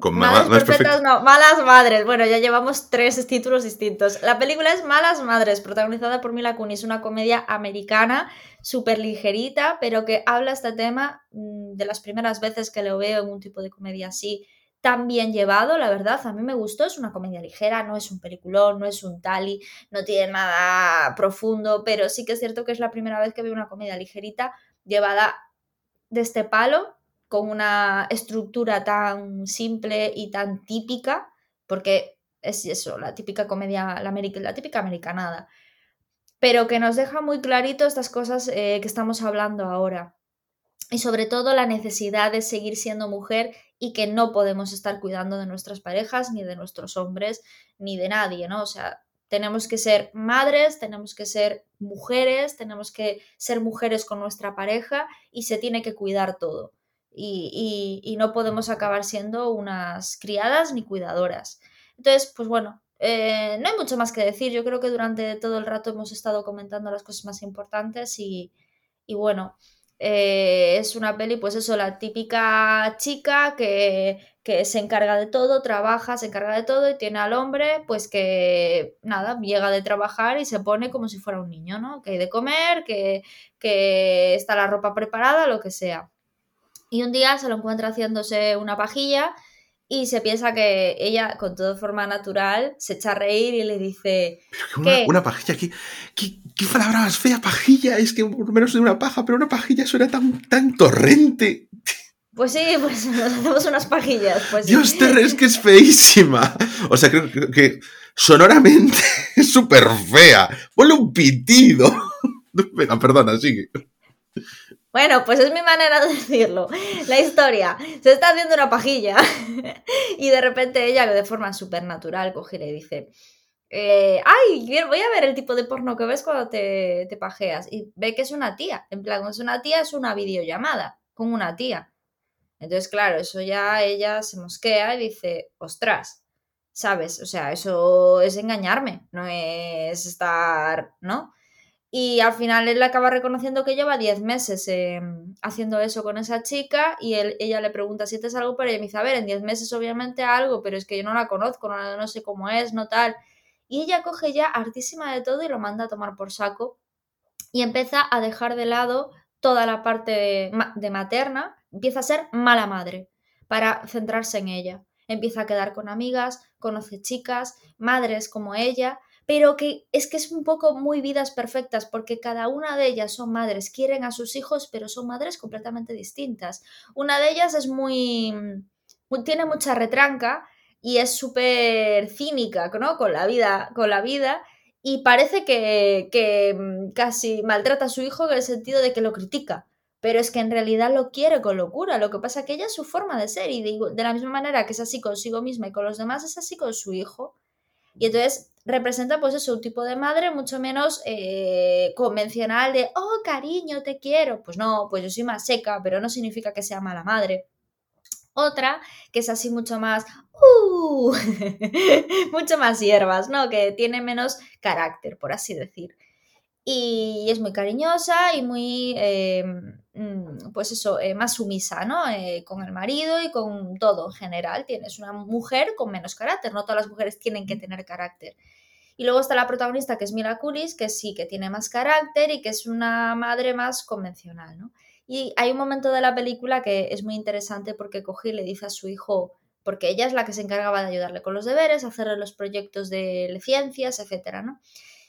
Con Madres Perfectas, no, Malas Madres. Bueno, ya llevamos tres títulos distintos. La película es Malas Madres, protagonizada por Mila Kunis, una comedia americana súper ligerita, pero que habla este tema mm, de las primeras veces que lo veo en un tipo de comedia así tan bien llevado, la verdad, a mí me gustó, es una comedia ligera, no es un peliculón, no es un tali, no tiene nada profundo, pero sí que es cierto que es la primera vez que veo una comedia ligerita llevada de este palo, con una estructura tan simple y tan típica, porque es eso, la típica comedia, la, típica americanada, pero que nos deja muy clarito estas cosas eh, que estamos hablando ahora y sobre todo la necesidad de seguir siendo mujer y que no podemos estar cuidando de nuestras parejas, ni de nuestros hombres, ni de nadie, ¿no? O sea, tenemos que ser madres, tenemos que ser mujeres, tenemos que ser mujeres con nuestra pareja y se tiene que cuidar todo. Y, no podemos acabar siendo unas criadas ni cuidadoras. Entonces, pues bueno, eh, no hay mucho más que decir. Yo creo que durante todo el rato hemos estado comentando las cosas más importantes y, bueno, eh, es una peli, pues eso, la típica chica que, se encarga de todo, trabaja, se encarga de todo y tiene al hombre, pues que nada, llega de trabajar y se pone como si fuera un niño, ¿no? Que hay de comer, que está la ropa preparada, lo que sea. Y un día se lo encuentra haciéndose una pajilla y se piensa que ella, con toda forma natural, se echa a reír y le dice... Pero una, pajilla, ¿qué, qué, palabra más fea, pajilla? Es que por lo menos de una paja, pero una pajilla suena tan, tan torrente. Pues sí, pues nos hacemos unas pajillas. Pues Dios, te es que es feísima. O sea, creo, que sonoramente es súper fea. Ponle un pitido. Venga, perdona, sigue. Bueno, pues es mi manera de decirlo. La historia. Se está haciendo una pajilla y de repente ella, de forma súper natural, coge y le dice, eh, ay, voy a ver el tipo de porno que ves cuando te, te pajeas. Y ve que es una tía. En plan, es una tía, es una videollamada con una tía. Entonces, claro, eso ya ella se mosquea y dice, ostras, ¿sabes? O sea, eso es engañarme, no es estar, ¿no? Y al final él acaba reconociendo que lleva 10 meses em, haciendo eso con esa chica y él, ella le pregunta si es algo, pero ella me dice, a ver, en 10 meses obviamente algo, pero es que yo no la conozco, no, no sé cómo es, no tal. Y ella coge ya hartísima de todo y lo manda a tomar por saco y empieza a dejar de lado toda la parte de materna, empieza a ser mala madre para centrarse en ella. Empieza a quedar con amigas, conoce chicas, madres como ella, pero que es que es un poco muy vidas perfectas porque cada una de ellas son madres, quieren a sus hijos, pero son madres completamente distintas. Una de ellas es muy, tiene mucha retranca y es súper cínica, ¿no? Con la vida, con la vida y parece que, que mm, casi maltrata a su hijo en el sentido de que lo critica pero es que en realidad lo quiere con locura. Lo que pasa es que ella es su forma de ser y de, de, la misma manera que es así consigo misma y con los demás, es así con su hijo. Y entonces representa pues eso, un tipo de madre mucho menos eh, convencional de, oh cariño, te quiero. Pues no, pues yo soy más seca, pero no significa que sea mala madre. Otra que es así mucho más, uh, mucho más hierbas, ¿no? Que tiene menos carácter, por así decir. Y es muy cariñosa y muy, mm, pues eso, eh, más sumisa, ¿no? Eh, con el marido y con todo en general. Tienes una mujer con menos carácter, no todas las mujeres tienen que tener carácter. Y luego está la protagonista que es Mila Kunis, que sí, que tiene más carácter y que es una madre más convencional, ¿no? Y hay un momento de la película que es muy interesante porque coge y le dice a su hijo, porque ella es la que se encargaba de ayudarle con los deberes, hacerle los proyectos de ciencias, etcétera, ¿no?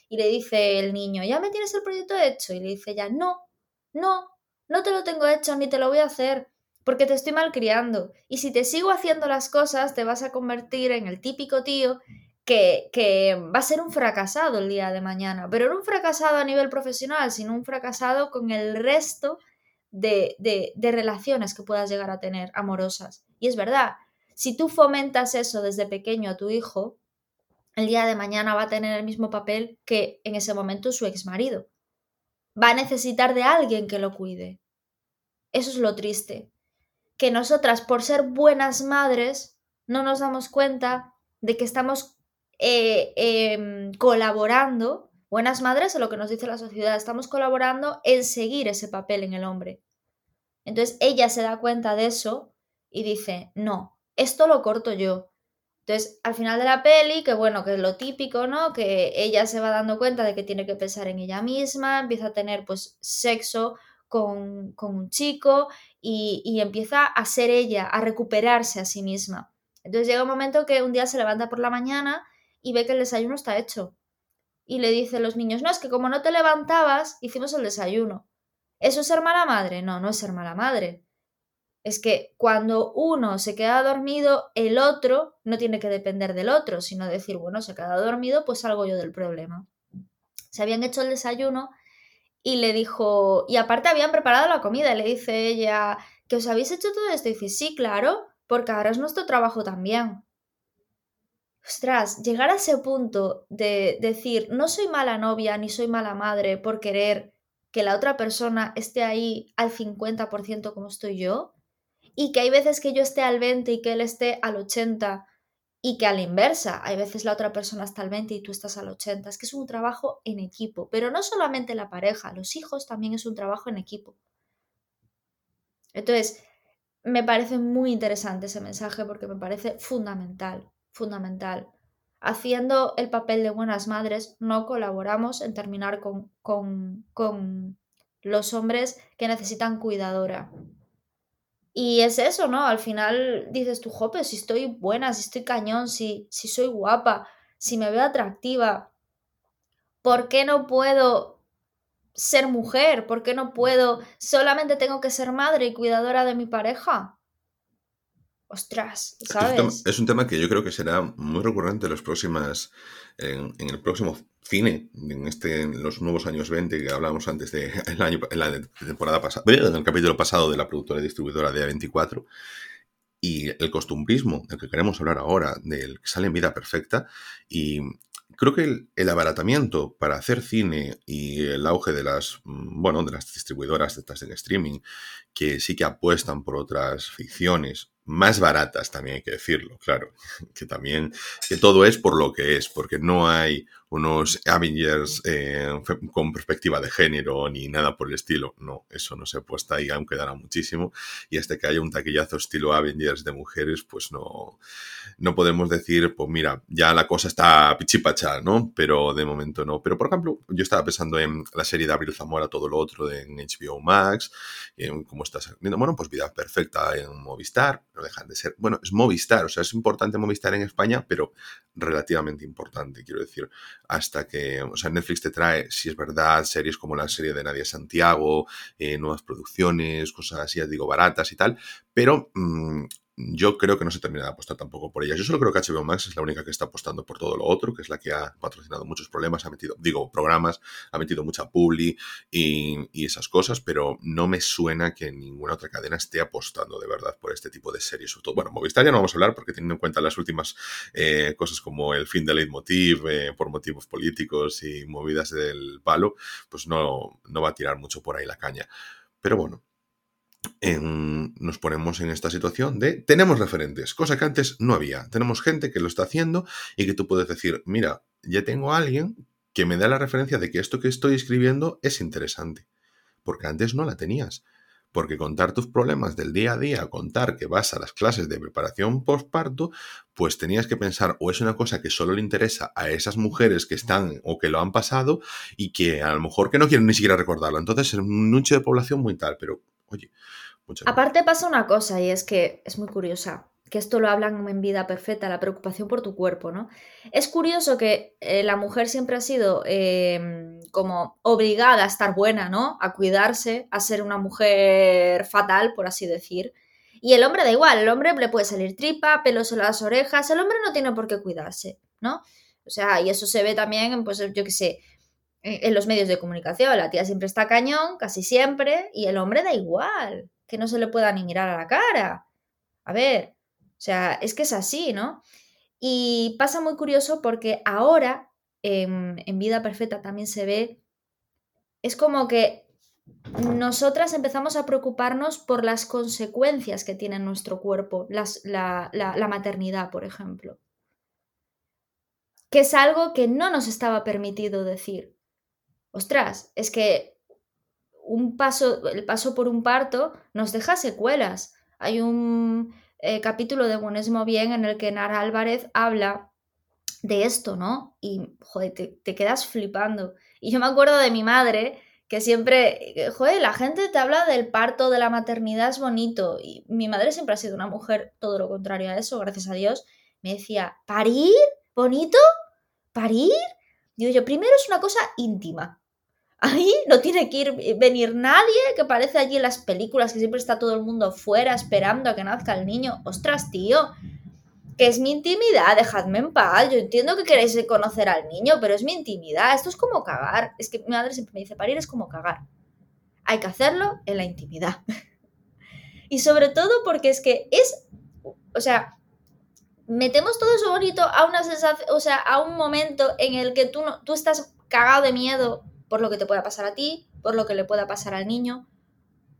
Y le dice el niño, ¿ya me tienes el proyecto hecho? Y le dice ella, no, no, no te lo tengo hecho ni te lo voy a hacer, porque te estoy malcriando. Y si te sigo haciendo las cosas, te vas a convertir en el típico tío que, que, va a ser un fracasado el día de mañana, pero no un fracasado a nivel profesional, sino un fracasado con el resto de, relaciones que puedas llegar a tener amorosas. Y es verdad, si tú fomentas eso desde pequeño a tu hijo, el día de mañana va a tener el mismo papel que en ese momento su ex marido. Va a necesitar de alguien que lo cuide. Eso es lo triste. Que nosotras, por ser buenas madres, no nos damos cuenta de que estamos eh, em, colaborando buenas madres, a lo que nos dice la sociedad, estamos colaborando en seguir ese papel en el hombre. Entonces ella se da cuenta de eso y dice, no, esto lo corto yo. Entonces, al final de la peli, que bueno, que es lo típico, ¿no? Que ella se va dando cuenta de que tiene que pensar en ella misma, empieza a tener pues sexo con, un chico y, y, empieza a ser ella, a recuperarse a sí misma. Entonces llega un momento que un día se levanta por la mañana y ve que el desayuno está hecho y le dice a los niños, no, es que como no te levantabas, hicimos el desayuno. ¿Eso es ser mala madre? No, no es ser mala madre. Es que cuando uno se queda dormido, el otro no tiene que depender del otro, sino decir, bueno, se queda dormido, pues salgo yo del problema. Se habían hecho el desayuno y le dijo, y aparte habían preparado la comida, le dice ella, ¿que os habéis hecho todo esto? Y dice, sí, claro, porque ahora es nuestro trabajo también ostras, llegar a ese punto de decir, no soy mala novia ni soy mala madre por querer que la otra persona esté ahí al 50% como estoy yo, y que hay veces que yo esté al 20 y que él esté al 80 y que a la inversa, hay veces la otra persona está al 20 y tú estás al 80, es que es un trabajo en equipo, pero no solamente la pareja, los hijos también es un trabajo en equipo. Entonces, me parece muy interesante ese mensaje porque me parece fundamental fundamental. Haciendo el papel de buenas madres, no colaboramos en terminar con, con, con los hombres que necesitan cuidadora. Y es eso, ¿no? Al final dices tú, jope, si estoy buena, si estoy cañón, si, si soy guapa, si me veo atractiva, ¿por qué no puedo ser mujer? ¿Por qué no puedo? Solamente tengo que ser madre y cuidadora de mi pareja ostras, ¿sabes? Es un, tema, que yo creo que será muy recurrente en los próximas, en, el próximo cine, en este, en los nuevos años 20 que hablábamos antes de el año, en la temporada pasada, en el capítulo pasado de la productora y distribuidora de A24. Y el costumbrismo, del que queremos hablar ahora, del que sale en vida perfecta, y creo que el, abaratamiento para hacer cine y el auge de las, mm, bueno, de las distribuidoras de estas en streaming, que sí que apuestan por otras ficciones más baratas también hay que decirlo, claro, que también, que todo es por lo que es, porque no hay unos Avengers eh, con perspectiva de género ni nada por el estilo, no, eso no se ha puesto ahí, aunque dará muchísimo, y hasta que haya un taquillazo estilo Avengers de mujeres, pues no, no podemos decir, pues mira, ya la cosa está pichipacha, ¿no? Pero de momento no, pero por ejemplo, yo estaba pensando en la serie de Abril Zamora, todo lo otro, de, en HBO Max, en cómo estás viendo, bueno, pues Vida Perfecta en Movistar, no dejan de ser. Bueno, es Movistar, o sea, es importante Movistar en España, pero relativamente importante, quiero decir, hasta que, o sea, Netflix te trae, si es verdad, series como la serie de Nadia Santiago, eh, nuevas producciones, cosas así, ya digo, baratas y tal, pero mm, yo creo que no se termina de apostar tampoco por ellas. Yo solo creo que HBO Max es la única que está apostando por todo lo otro, que es la que ha patrocinado muchos problemas, ha metido, digo, programas, ha metido mucha publi y, esas cosas, pero no me suena que ninguna otra cadena esté apostando de verdad por este tipo de series. bueno, Movistar ya no vamos a hablar porque teniendo en cuenta las últimas eh, cosas como el fin de Leitmotiv eh, por motivos políticos y movidas del palo, pues no, no va a tirar mucho por ahí la caña. Pero bueno, nos ponemos en esta situación de tenemos referentes, cosa que antes no había. Tenemos gente que lo está haciendo y que tú puedes decir, mira, ya tengo a alguien que me da la referencia de que esto que estoy escribiendo es interesante, porque antes no la tenías. Porque contar tus problemas del día a día, contar que vas a las clases de preparación postparto, pues tenías que pensar o es una cosa que solo le interesa a esas mujeres que están o que lo han pasado y que a lo mejor que no quieren ni siquiera recordarlo. Entonces es un nicho de población muy tal, pero Aparte pasa una cosa y es que es muy curiosa que esto lo hablan en vida perfecta, la preocupación por tu cuerpo, ¿no? Es curioso que eh, la mujer siempre ha sido em, como obligada a estar buena, ¿no? A cuidarse, a ser una mujer fatal, por así decir. Y el hombre da igual, el hombre le puede salir tripa, pelos en las orejas, el hombre no tiene por qué cuidarse, ¿no? O sea, y eso se ve también, pues yo qué sé, en los medios de comunicación. La tía siempre está cañón, casi siempre, y el hombre da igual, que no se le pueda ni mirar a la cara. A ver, o sea, es que es así, ¿no? Y pasa muy curioso porque ahora, en, Vida Perfecta también se ve, es como que nosotras empezamos a preocuparnos por las consecuencias que tiene nuestro cuerpo, la, la, maternidad, por ejemplo. Que es algo que no nos estaba permitido decir. Ostras, es que un paso, el paso por un parto nos deja secuelas. Hay un, eh, capítulo de Buenismo Bien en el que Nara Álvarez habla de esto, ¿no? Y, joder, te, quedas flipando. Y yo me acuerdo de mi madre, que siempre, eh, joder, la gente te habla del parto, de la maternidad, es bonito. Y mi madre siempre ha sido una mujer todo lo contrario a eso, gracias a Dios. Me decía, ¿parir? ¿Bonito? ¿Parir? Digo yo, primero es una cosa íntima. Ahí no tiene que ir, eh, venir nadie que parece allí en las películas que siempre está todo el mundo fuera esperando a que nazca el niño. Ostras, tío, que es mi intimidad, dejadme en paz. Yo entiendo que queréis conocer al niño, pero es mi intimidad. Esto es como cagar. Es que mi madre siempre me dice, parir es como cagar. Hay que hacerlo en la intimidad. y sobre todo porque es que es, o sea, metemos todo eso bonito a una sensación, o sea, a un momento en el que tú, no, tú estás cagado de miedo por lo que te pueda pasar a ti, por lo que le pueda pasar al niño,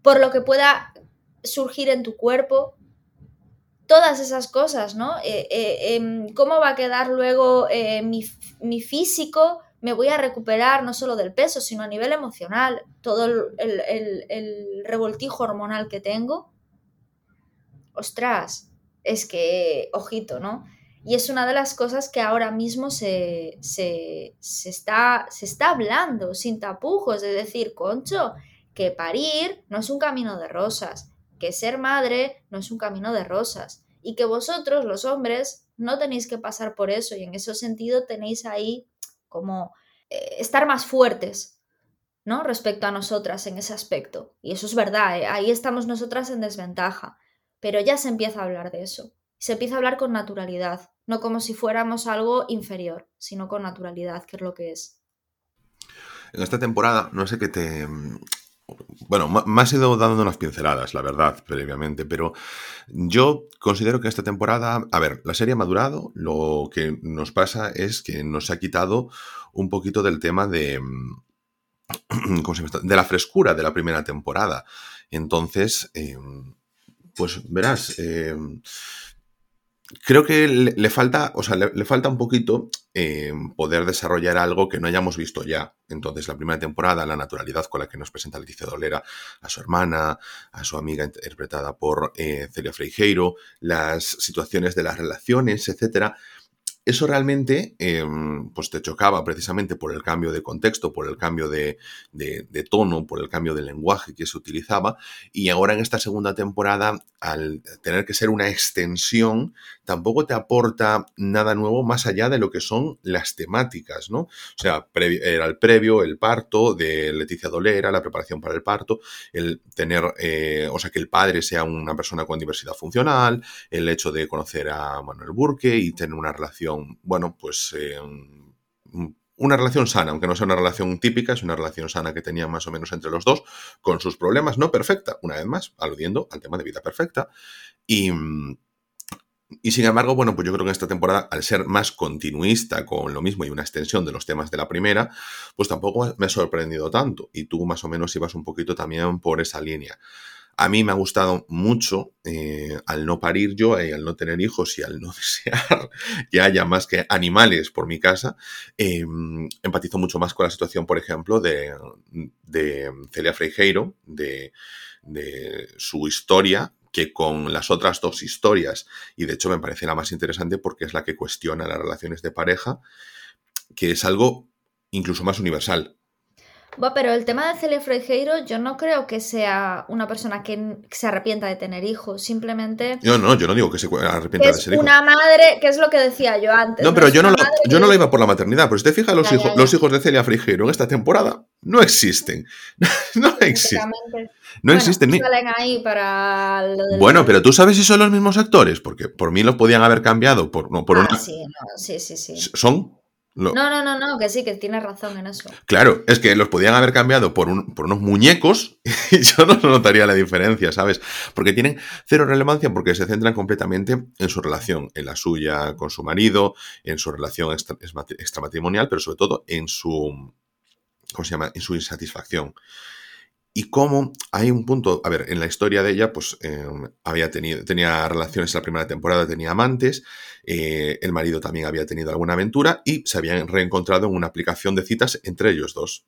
por lo que pueda surgir en tu cuerpo, todas esas cosas, ¿no? Eh, eh, em, ¿Cómo va a quedar luego eh, mi, físico? Me voy a recuperar no solo del peso, sino a nivel emocional, todo el revoltijo hormonal que tengo. Ostras, es que, ojito, ¿no? Y es una de las cosas que ahora mismo se, está, se está hablando sin tapujos, de decir, concho, que parir no es un camino de rosas, que ser madre no es un camino de rosas, y que vosotros, los hombres, no tenéis que pasar por eso, y en ese sentido tenéis ahí como eh, estar más fuertes, ¿no? Respecto a nosotras en ese aspecto. Y eso es verdad, ¿eh? ahí estamos nosotras en desventaja, pero ya se empieza a hablar de eso. Se empieza a hablar con naturalidad no como si fuéramos algo inferior, sino con naturalidad, que es lo que es. En esta temporada, no sé qué te... Bueno, me has ido dando unas pinceladas, la verdad, previamente, pero yo considero que esta temporada, a ver, la serie ha madurado, lo que nos pasa es que nos ha quitado un poquito del tema de, ¿cómo se de la frescura de la primera temporada. Entonces, eh, pues verás, eh, creo que le, falta, o sea, le, falta un poquito eh, poder desarrollar algo que no hayamos visto ya. Entonces, la primera temporada, la naturalidad con la que nos presenta Leticia Dolera a su hermana, a su amiga interpretada por eh, Celia Freijeiro, las situaciones de las relaciones, etcétera, eso realmente em, pues te chocaba precisamente por el cambio de contexto, por el cambio de, tono, por el cambio de lenguaje que se utilizaba. Y ahora en esta segunda temporada, al tener que ser una extensión, tampoco te aporta nada nuevo más allá de lo que son las temáticas, ¿no? O sea, era el previo, el parto de Leticia Dolera, la preparación para el parto, el tener, eh, o sea, que el padre sea una persona con diversidad funcional, el hecho de conocer a Manuel Burke y tener una relación bueno, pues eh, una relación sana, aunque no sea una relación típica, es una relación sana que tenía más o menos entre los dos, con sus problemas, no perfecta, una vez más, aludiendo al tema de vida perfecta. Y, y sin embargo, bueno, pues yo creo que esta temporada, al ser más continuista con lo mismo y una extensión de los temas de la primera, pues tampoco me ha sorprendido tanto. Y tú más o menos ibas un poquito también por esa línea. A mí me ha gustado mucho, eh, al no parir yo, y al no tener hijos y al no desear que haya más que animales por mi casa, em, empatizo mucho más con la situación, por ejemplo, de, Celia Freijeiro, de, de su historia, que con las otras dos historias, y de hecho me parece la más interesante porque es la que cuestiona las relaciones de pareja, que es algo incluso más universal. Bueno, pero el tema de Celia Freijeiro, yo no creo que sea una persona que se arrepienta de tener hijos, simplemente... No, no, yo no digo que se arrepienta de ser hijo. una madre, que es lo que decía yo antes. No, pero yo, no la, yo no la iba por la maternidad, pero si te fijas, los, hijos, los hijos de Celia Freijeiro en esta temporada no existen. no existen. No existen ni... ahí para Bueno, pero tú sabes si son los mismos actores, porque por mí los podían haber cambiado por, no, por ah, Sí, sí, sí, sí. Son no, no, no, no, que sí, que tienes razón en eso. Claro, es que los podían haber cambiado por, por unos muñecos y yo no notaría la diferencia, ¿sabes? Porque tienen cero relevancia porque se centran completamente en su relación, en la suya con su marido, en su relación extramatrimonial, pero sobre todo en su, ¿cómo se llama? En su insatisfacción y cómo hay un punto, a ver, en la historia de ella, pues em, había tenido, tenía relaciones en la primera temporada, tenía amantes, eh, el marido también había tenido alguna aventura y se habían reencontrado en una aplicación de citas entre ellos dos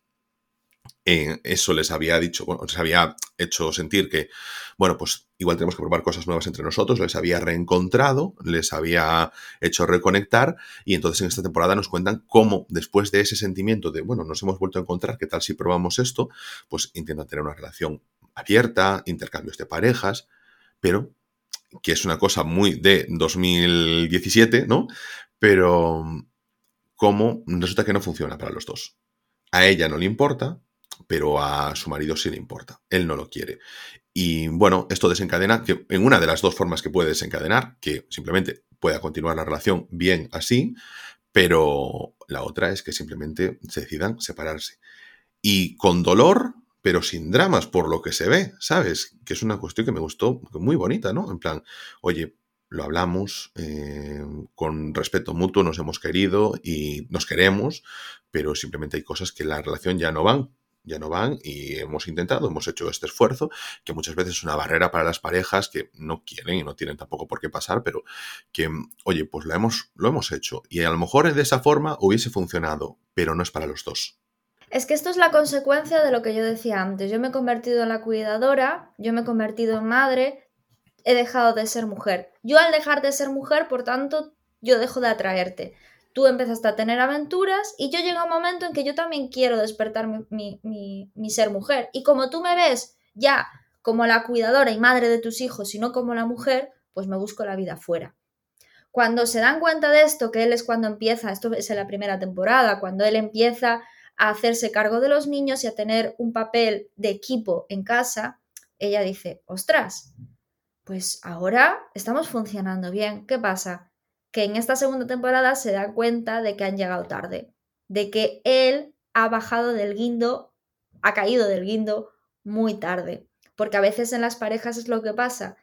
eso les había dicho, bueno, les había hecho sentir que, bueno, pues igual tenemos que probar cosas nuevas entre nosotros, les había reencontrado, les había hecho reconectar y entonces en esta temporada nos cuentan cómo después de ese sentimiento de, bueno, nos hemos vuelto a encontrar, ¿qué tal si probamos esto? Pues intentan tener una relación abierta, intercambios de parejas, pero que es una cosa muy de 2017, ¿no? Pero cómo resulta que no funciona para los dos. A ella no le importa, pero a su marido sí le importa. Él no lo quiere. Y bueno, esto desencadena que en una de las dos formas que puede desencadenar, que simplemente pueda continuar la relación bien así, pero la otra es que simplemente se decidan separarse. Y con dolor, pero sin dramas, por lo que se ve, ¿sabes? Que es una cuestión que me gustó muy bonita, ¿no? En plan, oye, lo hablamos eh, con respeto mutuo, nos hemos querido y nos queremos, pero simplemente hay cosas que la relación ya no van ya no van y hemos intentado, hemos hecho este esfuerzo, que muchas veces es una barrera para las parejas que no quieren y no tienen tampoco por qué pasar, pero que, oye, pues lo hemos, lo hemos hecho y a lo mejor de esa forma hubiese funcionado, pero no es para los dos. Es que esto es la consecuencia de lo que yo decía antes. Yo me he convertido en la cuidadora, yo me he convertido en madre, he dejado de ser mujer. Yo al dejar de ser mujer, por tanto, yo dejo de atraerte tú empezaste a tener aventuras y yo llego a un momento en que yo también quiero despertar mi, mi, ser mujer. Y como tú me ves ya como la cuidadora y madre de tus hijos y no como la mujer, pues me busco la vida fuera. Cuando se dan cuenta de esto, que él es cuando empieza, esto es en la primera temporada, cuando él empieza a hacerse cargo de los niños y a tener un papel de equipo en casa, ella dice, ostras, pues ahora estamos funcionando bien. ¿Qué pasa? Que en esta segunda temporada se da cuenta de que han llegado tarde, de que él ha bajado del guindo, ha caído del guindo muy tarde, porque a veces en las parejas es lo que pasa,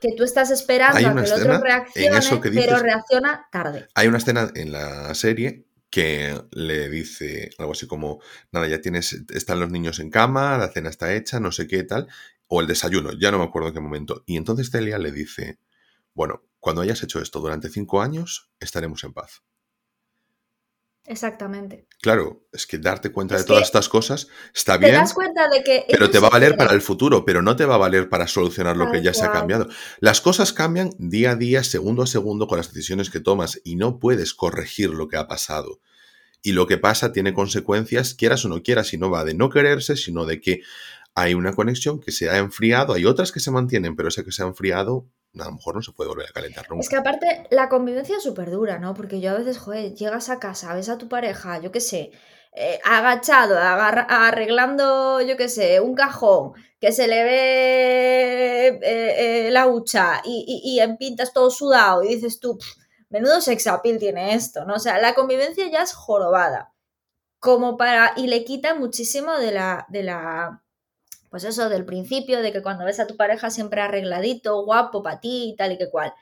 que tú estás esperando a que el otro reaccione, pero reacciona tarde. Hay una escena en la serie que le dice algo así como, nada, ya tienes, están los niños en cama, la cena está hecha, no sé qué tal, o el desayuno, ya no me acuerdo en qué momento. Y entonces Celia le dice, bueno, cuando hayas hecho esto durante cinco años, estaremos en paz. Exactamente. Claro, es que darte cuenta de todas estas cosas está bien. Te das cuenta de que. Pero te va a valer para el futuro, pero no te va a valer para solucionar lo que ya se ha cambiado. Las cosas cambian día a día, segundo a segundo, con las decisiones que tomas y no puedes corregir lo que ha pasado. Y lo que pasa tiene consecuencias, quieras o no quieras, y no va de no quererse, sino de que hay una conexión que se ha enfriado, hay otras que se mantienen, pero esa que se ha enfriado a lo mejor no se puede volver a calentar nunca. Es que aparte la convivencia es súper dura, ¿no? Porque yo a veces, joder, llegas a casa, ves a tu pareja, yo qué sé, eh, agachado, arreglando, yo qué sé, un cajón, que se le ve eh, eh, la hucha y, y, en pintas todo sudado y dices tú, menudo sex appeal tiene esto, ¿no? O sea, la convivencia ya es jorobada. Como para. y le quita muchísimo de la. de la pues eso, del principio, de que cuando ves a tu pareja siempre arregladito, guapo para ti y tal y que cual.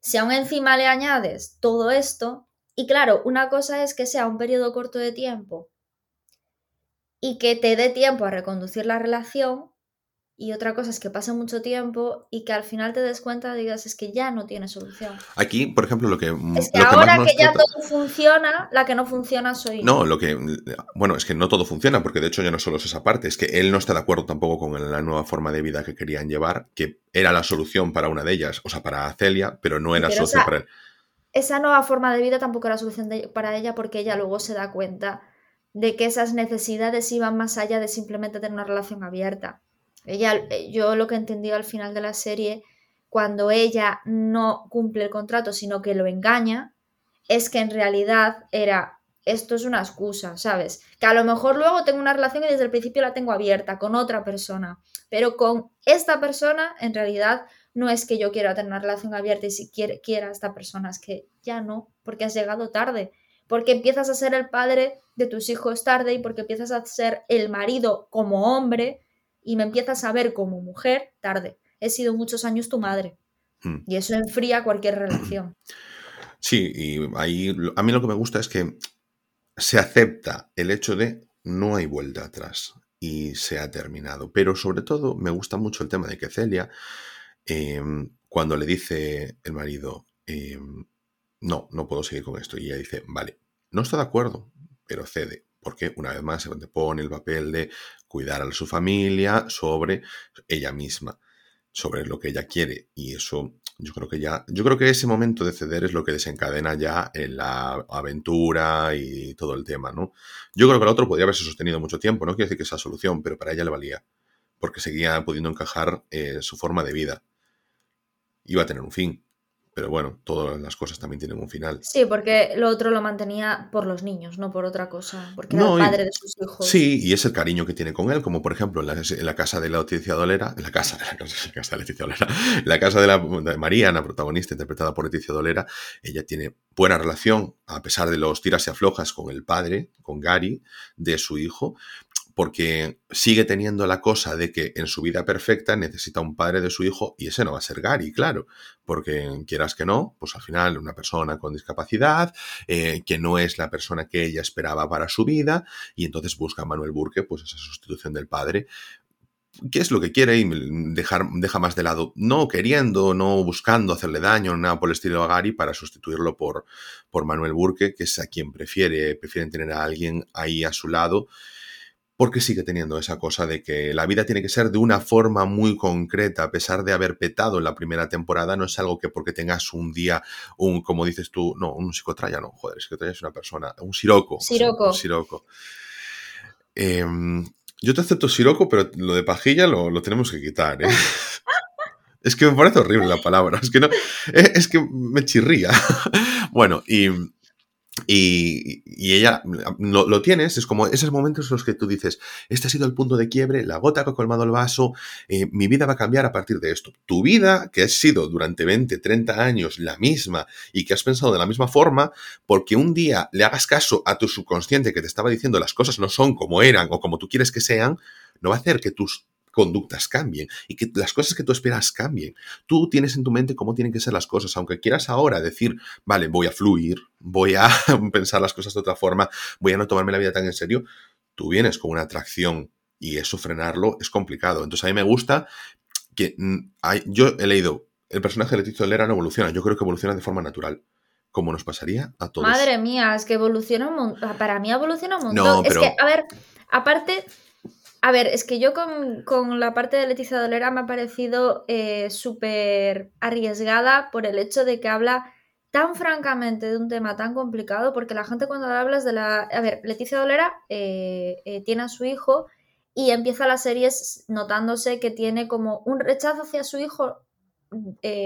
Si aún encima le añades todo esto, y claro, una cosa es que sea un periodo corto de tiempo y que te dé tiempo a reconducir la relación, y otra cosa es que pase mucho tiempo y que al final te des cuenta digas es que ya no tiene solución. Aquí, por ejemplo, lo que... Es que ahora que, ya todo funciona, la que no funciona soy No, lo que... Bueno, es que no todo funciona, porque de hecho ya no solo es esa parte, es que él no está de acuerdo tampoco con la nueva forma de vida que querían llevar, que era la solución para una de ellas, o sea, para Celia, pero no era solución para él. Esa nueva forma de vida tampoco era solución para ella porque ella luego se da cuenta de que esas necesidades iban más allá de simplemente tener una relación abierta ella, eh, yo lo que entendí al final de la serie, cuando ella no cumple el contrato, sino que lo engaña, es que en realidad era, esto es una excusa, ¿sabes? Que a lo mejor luego tengo una relación y desde el principio la tengo abierta con otra persona, pero con esta persona en realidad no es que yo quiera tener una relación abierta y si quiera esta persona, es que ya no, porque has llegado tarde, porque empiezas a ser el padre de tus hijos tarde y porque empiezas a ser el marido como hombre y me empiezas a ver como mujer tarde. He sido muchos años tu madre. Hmm. Y eso enfría cualquier relación. Sí, y ahí a mí lo que me gusta es que se acepta el hecho de no hay vuelta atrás y se ha terminado. Pero sobre todo me gusta mucho el tema de que Celia, em, cuando le dice el marido, em, no, no puedo seguir con esto, y ella dice, vale, no está de acuerdo, pero cede porque una vez más se pone el papel de cuidar a su familia sobre ella misma, sobre lo que ella quiere. Y eso yo creo que ya, yo creo que ese momento de ceder es lo que desencadena ya en la aventura y todo el tema, ¿no? Yo creo que el otro podría haberse sostenido mucho tiempo, no quiero decir que esa solución, pero para ella le valía, porque seguía pudiendo encajar eh, su forma de vida. Iba a tener un fin. Pero bueno, todas las cosas también tienen un final. Sí, porque lo otro lo mantenía por los niños, no por otra cosa, porque era el padre de sus hijos. Sí, y es el cariño que tiene con él, como por ejemplo en la, casa de la Leticia Dolera, en la casa, la casa, de Leticia Dolera, la casa de, la, de Mariana, protagonista interpretada por Leticia Dolera, ella tiene buena relación, a pesar de los tiras y aflojas con el padre, con Gary, de su hijo, porque sigue teniendo la cosa de que en su vida perfecta necesita un padre de su hijo y ese no va a ser Gary, claro, porque quieras que no, pues al final una persona con discapacidad, eh, que no es la persona que ella esperaba para su vida, y entonces busca a Manuel Burke, pues esa sustitución del padre, ¿Qué es lo que quiere? Y dejar, deja más de lado, no queriendo, no buscando hacerle daño, nada por el estilo a Gary, para sustituirlo por, por Manuel Burke, que es a quien prefiere, prefieren tener a alguien ahí a su lado porque sigue teniendo esa cosa de que la vida tiene que ser de una forma muy concreta, a pesar de haber petado en la primera temporada, no es algo que porque tengas un día, un, como dices tú, no, un psicotraya, no, joder, psicotraya es una persona, un siroco. Siroco. Un siroco. Em, yo te acepto siroco, pero lo de pajilla lo, tenemos que quitar, ¿eh? Es que me parece horrible la palabra, es que no, es que me chirría. Bueno, y y, ella lo, tienes, es como esos momentos en los que tú dices, este ha sido el punto de quiebre, la gota que ha colmado el vaso, eh, mi vida va a cambiar a partir de esto. Tu vida, que ha sido durante 20, 30 años la misma y que has pensado de la misma forma, porque un día le hagas caso a tu subconsciente que te estaba diciendo las cosas no son como eran o como tú quieres que sean, no va a hacer que tus conductas cambien y que las cosas que tú esperas cambien. Tú tienes en tu mente cómo tienen que ser las cosas, aunque quieras ahora decir, vale, voy a fluir, voy a pensar las cosas de otra forma, voy a no tomarme la vida tan en serio, tú vienes con una atracción y eso frenarlo es complicado. Entonces a mí me gusta que mm, hay, yo he leído, el personaje de Leticia Lera no evoluciona, yo creo que evoluciona de forma natural como nos pasaría a todos. Madre mía, es que evoluciona un montón. Para mí evoluciona un montón. Es que, a ver, aparte, a ver, es que yo con, la parte de Leticia Dolera me ha parecido eh, súper arriesgada por el hecho de que habla tan francamente de un tema tan complicado, porque la gente cuando hablas de la... A ver, Leticia Dolera eh, eh, tiene a su hijo y empieza la serie notándose que tiene como un rechazo hacia su hijo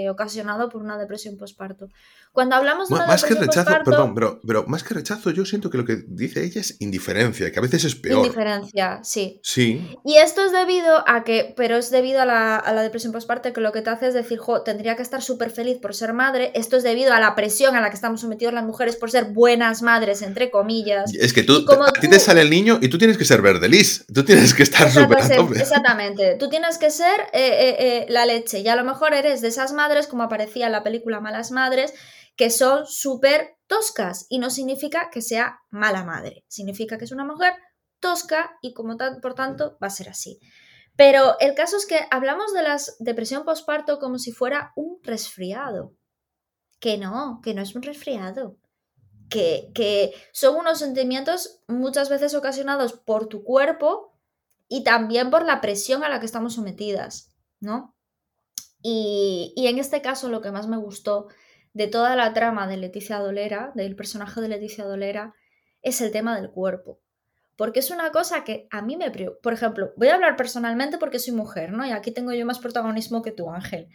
ocasionado por una depresión postparto. Cuando hablamos de más que rechazo, perdón, pero, pero más que rechazo, yo siento que lo que dice ella es indiferencia, que a veces es peor. Indiferencia, sí. Sí. Y esto es debido a que, pero es debido a la, depresión postparto, que lo que te hace es decir, jo, tendría que estar súper feliz por ser madre. Esto es debido a la presión a la que estamos sometidos las mujeres por ser buenas madres, entre comillas. Es que tú, a ti te sale el niño y tú tienes que ser verde, Liz. Tú tienes que estar súper Exactamente. Tú tienes que ser eh, eh, eh, la leche. Y a lo mejor eres de esas madres, como aparecía en la película Malas Madres, que son súper toscas y no significa que sea mala madre, significa que es una mujer tosca y como por tanto va a ser así. Pero el caso es que hablamos de la depresión postparto como si fuera un resfriado. Que no, que no es un resfriado. Que, que son unos sentimientos muchas veces ocasionados por tu cuerpo y también por la presión a la que estamos sometidas, ¿no? Y, en este caso lo que más me gustó de toda la trama de Leticia Dolera, del personaje de Leticia Dolera, es el tema del cuerpo. Porque es una cosa que a mí me preocupa. Por ejemplo, voy a hablar personalmente porque soy mujer, ¿no? Y aquí tengo yo más protagonismo que tú, Ángel.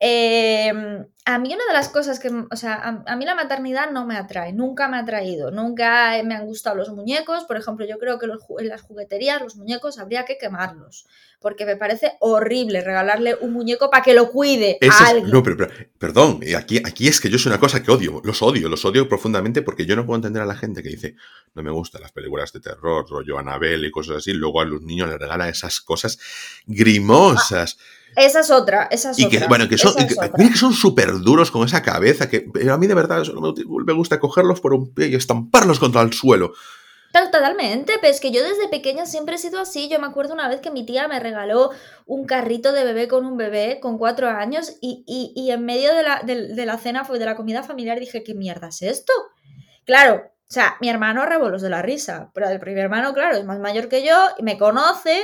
Em, a mí una de las cosas que, o sea, a, mí la maternidad no me atrae, nunca me ha atraído, nunca me han gustado los muñecos, por ejemplo, yo creo que en las jugueterías los muñecos habría que quemarlos, porque me parece horrible regalarle un muñeco para que lo cuide a alguien. No, pero, perdón, aquí, aquí es que yo soy una cosa que odio, los odio, los odio profundamente porque yo no puedo entender a la gente que dice, no me gustan las películas de terror, rollo Anabel y cosas así, luego a los niños les regala esas cosas grimosas. Esa es otra, esa es y que, Bueno, que son, que, son súper duros con esa cabeza, que a mí de verdad me, gusta cogerlos por un pie y estamparlos contra el suelo. Totalmente, pero es que yo desde pequeña siempre he sido así. Yo me acuerdo una vez que mi tía me regaló un carrito de bebé con un bebé con cuatro años y, y, en medio de la, de, la cena, de la comida familiar, dije, ¿qué mierda es esto? Claro, o sea, mi hermano rebolos de la risa, pero el primer hermano, claro, es más mayor que yo y me conoce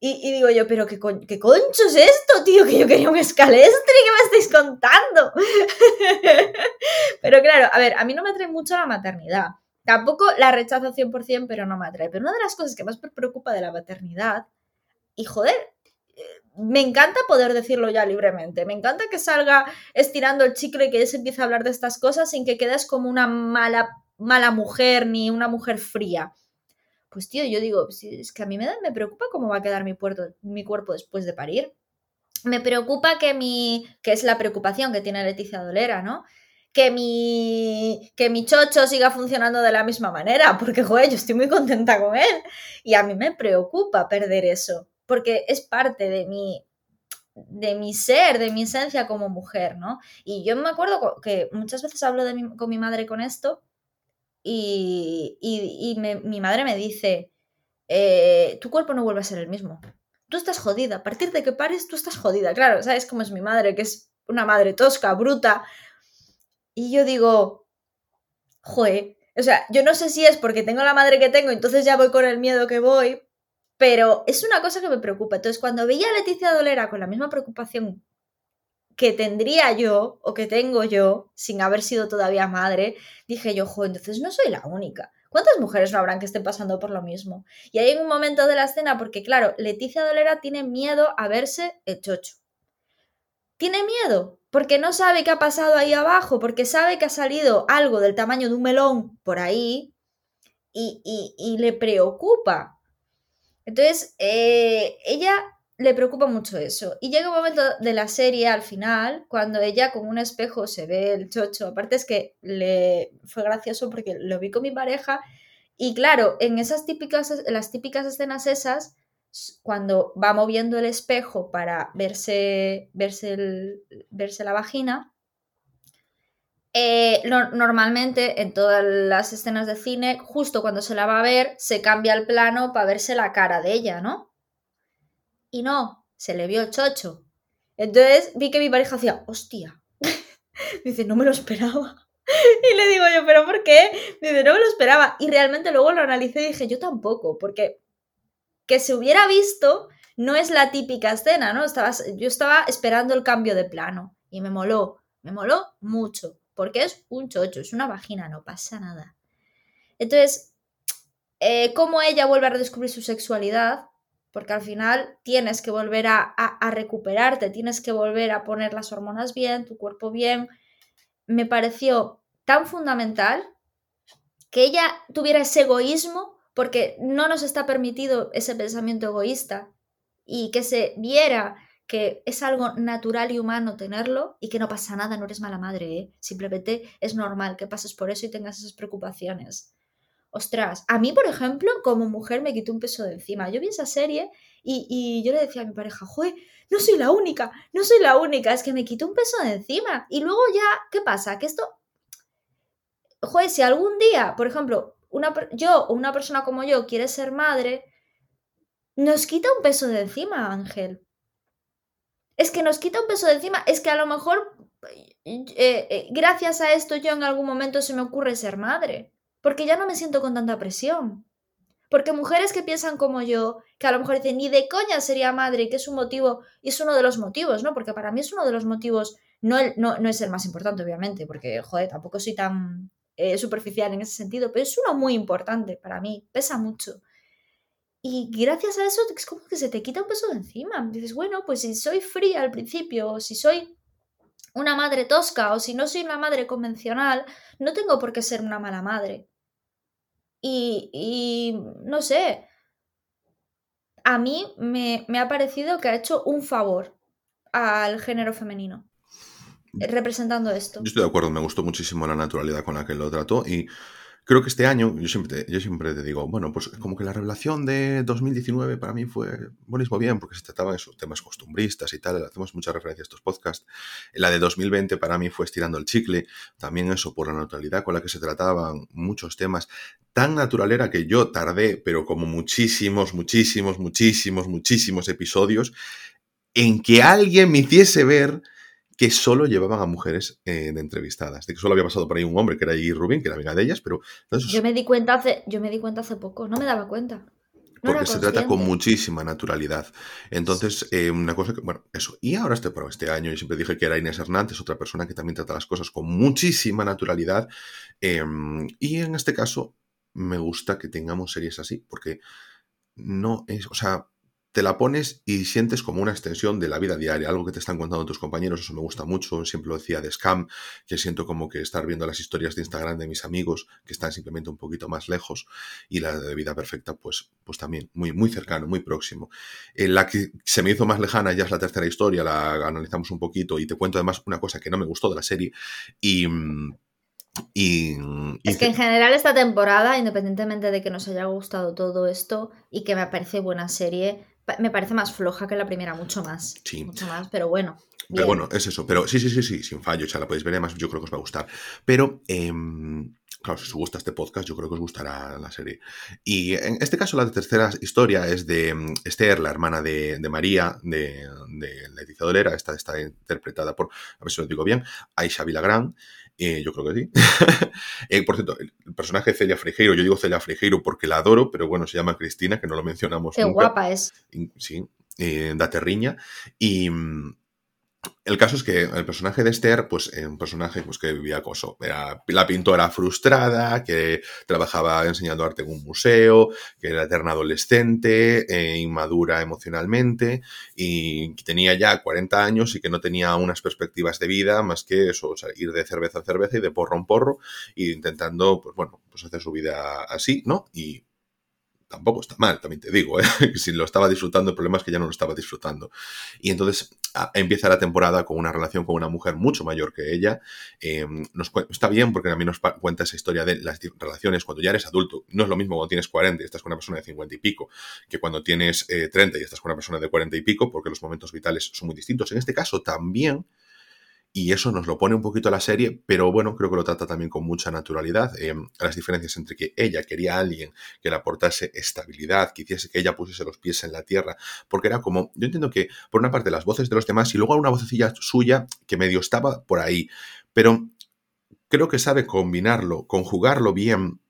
y, digo yo, pero ¿qué, ¿qué, concho es esto, tío? Que yo quería un escalestre, ¿qué me estáis contando? pero claro, a ver, a mí no me atrae mucho la maternidad. Tampoco la rechazo 100%, pero no me atrae. Pero una de las cosas que más me preocupa de la maternidad, y joder, eh, me encanta poder decirlo ya libremente. Me encanta que salga estirando el chicle y que se empiece a hablar de estas cosas sin que quedes como una mala, mala mujer ni una mujer fría. Pues tío, yo digo, es que a mí me, me preocupa cómo va a quedar mi, mi cuerpo después de parir. Me preocupa que mi, que es la preocupación que tiene Leticia Dolera, ¿no? Que mi, que mi chocho siga funcionando de la misma manera, porque, joder, yo estoy muy contenta con él. Y a mí me preocupa perder eso, porque es parte de mi, de mi ser, de mi esencia como mujer, ¿no? Y yo me acuerdo que muchas veces hablo de con mi madre con esto y, mi madre me dice, eh, tu cuerpo no vuelve a ser el mismo. Tú estás jodida. A partir de que pares, tú estás jodida. Claro, ¿sabes cómo es mi madre? Que es una madre tosca, bruta. Y yo digo, joe. O sea, yo no sé si es porque tengo la madre que tengo, entonces ya voy con el miedo que voy, pero es una cosa que me preocupa. Entonces, cuando veía a Leticia Dolera con la misma preocupación que tendría yo o que tengo yo sin haber sido todavía madre, dije yo, jo, entonces no soy la única. ¿Cuántas mujeres no habrán que estén pasando por lo mismo? Y hay un momento de la escena, porque claro, Leticia Dolera tiene miedo a verse el chocho. Tiene miedo, porque no sabe qué ha pasado ahí abajo, porque sabe que ha salido algo del tamaño de un melón por ahí y, y, le preocupa. Entonces, eh, ella le preocupa mucho eso. Y llega un momento de la serie al final, cuando ella con un espejo se ve el chocho. Aparte es que le fue gracioso porque lo vi con mi pareja. Y claro, en esas típicas, las típicas escenas esas, cuando va moviendo el espejo para verse, verse, verse la vagina, eh, normalmente en todas las escenas de cine, justo cuando se la va a ver, se cambia el plano para verse la cara de ella, ¿no? y no, se le vio el chocho. Entonces vi que mi pareja hacía, hostia. Dice, no me lo esperaba. Y le digo yo, ¿pero por qué? Dice, no me lo esperaba. Y realmente luego lo analicé y dije, yo tampoco, porque que se hubiera visto no es la típica escena, ¿no? Yo estaba esperando el cambio de plano y me moló, me moló mucho, porque es un chocho, es una vagina, no pasa nada. Entonces, eh, cómo ella vuelve a redescubrir su sexualidad, porque al final tienes que volver a, recuperarte, tienes que volver a poner las hormonas bien, tu cuerpo bien. Me pareció tan fundamental que ella tuviera ese egoísmo, porque no nos está permitido ese pensamiento egoísta, y que se viera que es algo natural y humano tenerlo y que no pasa nada, no eres mala madre, ¿eh? simplemente es normal que pases por eso y tengas esas preocupaciones ostras, a mí, por ejemplo, como mujer me quitó un peso de encima. Yo vi esa serie y, yo le decía a mi pareja, joder, no soy la única, no soy la única, es que me quitó un peso de encima. Y luego ya, ¿qué pasa? Que esto, joder, si algún día, por ejemplo, una, yo o una persona como yo quiere ser madre, nos quita un peso de encima, Ángel. Es que nos quita un peso de encima. Es que a lo mejor, eh, eh, gracias a esto, yo en algún momento se me ocurre ser madre. Porque ya no me siento con tanta presión. Porque mujeres que piensan como yo, que a lo mejor dicen, ni de coña sería madre, que es un motivo, y es uno de los motivos, ¿no? Porque para mí es uno de los motivos, no, no, es el más importante, obviamente, porque, joder, tampoco soy tan eh, superficial en ese sentido, pero es uno muy importante para mí, pesa mucho. Y gracias a eso es como que se te quita un peso de encima. Dices, bueno, pues si soy fría al principio, o si soy una madre tosca, o si no soy una madre convencional, no tengo por qué ser una mala madre. Y, no sé, a mí me, ha parecido que ha hecho un favor al género femenino. Representando esto. Yo estoy de acuerdo, me gustó muchísimo la naturalidad con la que lo trató y Creo que este año, yo siempre, te, yo siempre te digo, bueno, pues como que la revelación de 2019 para mí fue buenísimo bien, porque se trataban esos temas costumbristas y tal, hacemos mucha referencia a estos podcasts. La de 2020 para mí fue estirando el chicle, también eso por la naturalidad con la que se trataban muchos temas. Tan natural era que yo tardé, pero como muchísimos, muchísimos, muchísimos, muchísimos episodios, en que alguien me hiciese ver que solo llevaban a mujeres eh, de entrevistadas. De que solo había pasado por ahí un hombre, que era Iggy Rubin, que era amiga de ellas, pero... yo, me di cuenta hace, yo me di cuenta hace poco, no me daba cuenta. porque se trata con muchísima naturalidad. Entonces, eh, una cosa que, bueno, eso. Y ahora este, este año, yo siempre dije que era Inés Hernández, otra persona que también trata las cosas con muchísima naturalidad. Em, y en este caso, me gusta que tengamos series así, porque no es, o sea, te la pones y sientes como una extensión de la vida diaria, algo que te están contando tus compañeros, eso me gusta mucho, siempre lo decía de Scam, que siento como que estar viendo las historias de Instagram de mis amigos, que están simplemente un poquito más lejos, y la de Vida Perfecta, pues, pues también muy, muy cercano, muy próximo. En la que se me hizo más lejana ya es la tercera historia, la analizamos un poquito, y te cuento además una cosa que no me gustó de la serie, y... Y, es que en general esta temporada, independientemente de que nos haya gustado todo esto y que me parece buena serie, me parece más floja que la primera, mucho más. Sí. Mucho más, pero bueno. Pero bueno, es eso. Pero sí, sí, sí, sí, sin fallo. Sea, la podéis ver, además yo creo que os va a gustar. Pero, em, claro, si os gusta este podcast, yo creo que os gustará la serie. Y en este caso, la tercera historia es de em, Esther, la hermana de, María, de, de Leticia Dolera. Esta está interpretada por, a ver si lo digo bien, Aisha Villagrán. Eh, yo creo que sí. Eh, por cierto, el personaje de Celia Frigeiro, yo digo Celia Frigeiro porque la adoro, pero bueno, se llama Cristina, que no lo mencionamos Qué guapa es. Sí, eh, da terriña. Y, mm, el caso es que el personaje de Esther, pues un personaje pues, que vivía acoso. Era la pintora frustrada, que trabajaba enseñando arte en un museo, que era eterna adolescente, e inmadura emocionalmente, y tenía ya 40 años y que no tenía unas perspectivas de vida más que eso, ir de cerveza a cerveza y de porro en porro, y intentando, pues bueno, pues hacer su vida así, ¿no? Y tampoco está mal, también te digo, ¿eh? si lo estaba disfrutando, el problema es que ya no lo estaba disfrutando. Y entonces empieza la temporada con una relación con una mujer mucho mayor que ella. Nos, está bien porque a mí nos cuenta esa historia de las relaciones cuando ya eres adulto. No es lo mismo cuando tienes 40 y estás con una persona de 50 y pico que cuando tienes 30 eh, y estás con una persona de 40 y pico porque los momentos vitales son muy distintos. En este caso también y eso nos lo pone un poquito a la serie, pero bueno, creo que lo trata también con mucha naturalidad. Eh, las diferencias entre que ella quería a alguien que le aportase estabilidad, que hiciese que ella pusiese los pies en la tierra, porque era como, yo entiendo que por una parte las voces de los demás y luego una vocecilla suya que medio estaba por ahí, pero creo que sabe combinarlo, conjugarlo bien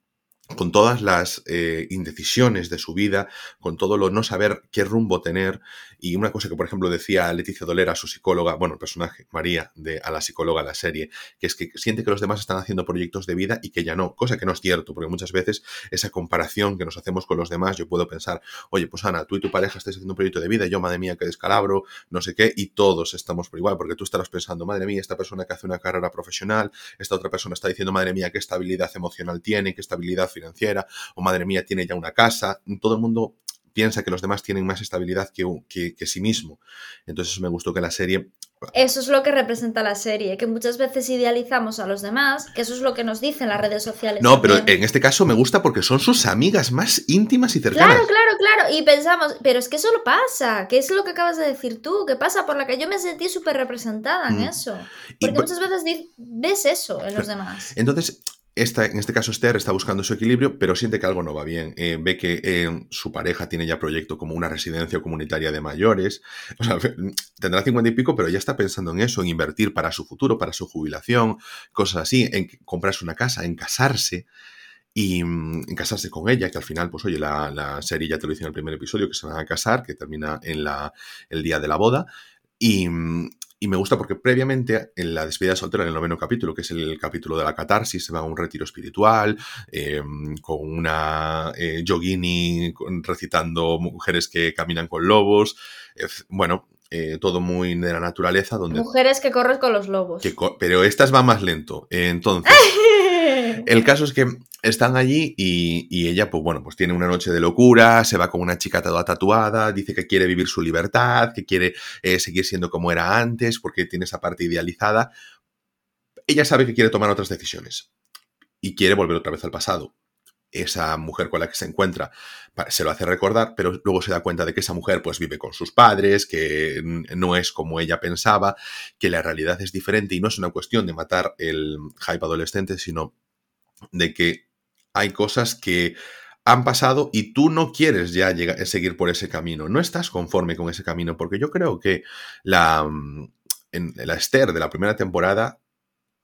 con todas las eh, indecisiones de su vida, con todo lo no saber qué rumbo tener. Y una cosa que, por ejemplo, decía Leticia Dolera, su psicóloga, bueno, el personaje, María, de, a la psicóloga de la serie, que es que siente que los demás están haciendo proyectos de vida y que ella no, cosa que no es cierto, porque muchas veces esa comparación que nos hacemos con los demás, yo puedo pensar, oye, pues Ana, tú y tu pareja estáis haciendo un proyecto de vida, yo, madre mía, qué descalabro, no sé qué, y todos estamos por igual, porque tú estarás pensando, madre mía, esta persona que hace una carrera profesional, esta otra persona está diciendo, madre mía, qué estabilidad emocional tiene, qué estabilidad financiera, o madre mía, tiene ya una casa. Todo el mundo piensa que los demás tienen más estabilidad que, que, sí mismo. Entonces me gustó que la serie eso es lo que representa la serie, que muchas veces idealizamos a los demás, que eso es lo que nos dicen las redes sociales. No, pero en este caso me gusta porque son sus amigas más íntimas y cercanas. Claro, claro, claro. Y pensamos, pero es que eso lo pasa, que es lo que acabas de decir tú, que pasa por la que yo me sentí súper representada en mm. eso. Porque muchas veces ves eso en los demás. Entonces, esta, en este caso Esther está buscando su equilibrio, pero siente que algo no va bien. Eh, ve que eh, su pareja tiene ya proyecto como una residencia comunitaria de mayores. Sea, tendrá cincuenta y pico, pero ya está pensando en eso, en invertir para su futuro, para su jubilación, cosas así, en comprarse una casa, en casarse y mm, en casarse con ella, que al final, pues oye, la, la, serie ya te lo dice en el primer episodio, que se van a casar, que termina en la, el día de la boda. Y, mm, y me gusta porque previamente, en la despedida soltera, en el noveno capítulo, que es el capítulo de la catarsis, se va a un retiro espiritual, eh, con una eh, yogini recitando mujeres que caminan con lobos. Eh, bueno, eh, todo muy de la naturaleza. Donde, mujeres que corren con los lobos. Que pero estas van más lento. entonces, el caso es que están allí y, ella, pues bueno, pues tiene una noche de locura, se va con una chica toda tatuada, dice que quiere vivir su libertad, que quiere eh, seguir siendo como era antes, porque tiene esa parte idealizada. Ella sabe que quiere tomar otras decisiones y quiere volver otra vez al pasado. Esa mujer con la que se encuentra se lo hace recordar, pero luego se da cuenta de que esa mujer pues vive con sus padres, que no es como ella pensaba, que la realidad es diferente y no es una cuestión de matar el hype adolescente, sino de que hay cosas que han pasado y tú no quieres ya llegar, seguir por ese camino, no estás conforme con ese camino, porque yo creo que la, mm, en, la Esther de la primera temporada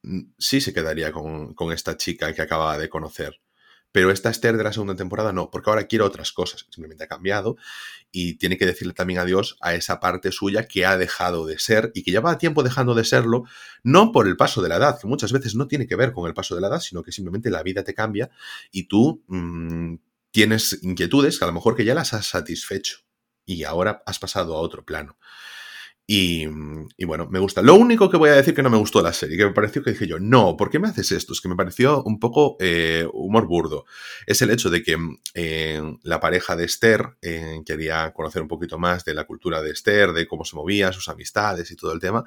mm, sí se quedaría con, con esta chica que acababa de conocer. Pero esta Esther de la segunda temporada no, porque ahora quiere otras cosas. Simplemente ha cambiado y tiene que decirle también adiós a esa parte suya que ha dejado de ser y que lleva tiempo dejando de serlo, no por el paso de la edad, que muchas veces no tiene que ver con el paso de la edad, sino que simplemente la vida te cambia y tú mmm, tienes inquietudes que a lo mejor que ya las has satisfecho y ahora has pasado a otro plano. Y, y, bueno, me gusta. Lo único que voy a decir que no me gustó la serie, que me pareció que dije yo, no, ¿por qué me haces esto? Es que me pareció un poco eh, humor burdo. Es el hecho de que eh, la pareja de Esther eh, quería conocer un poquito más de la cultura de Esther, de cómo se movía, sus amistades y todo el tema.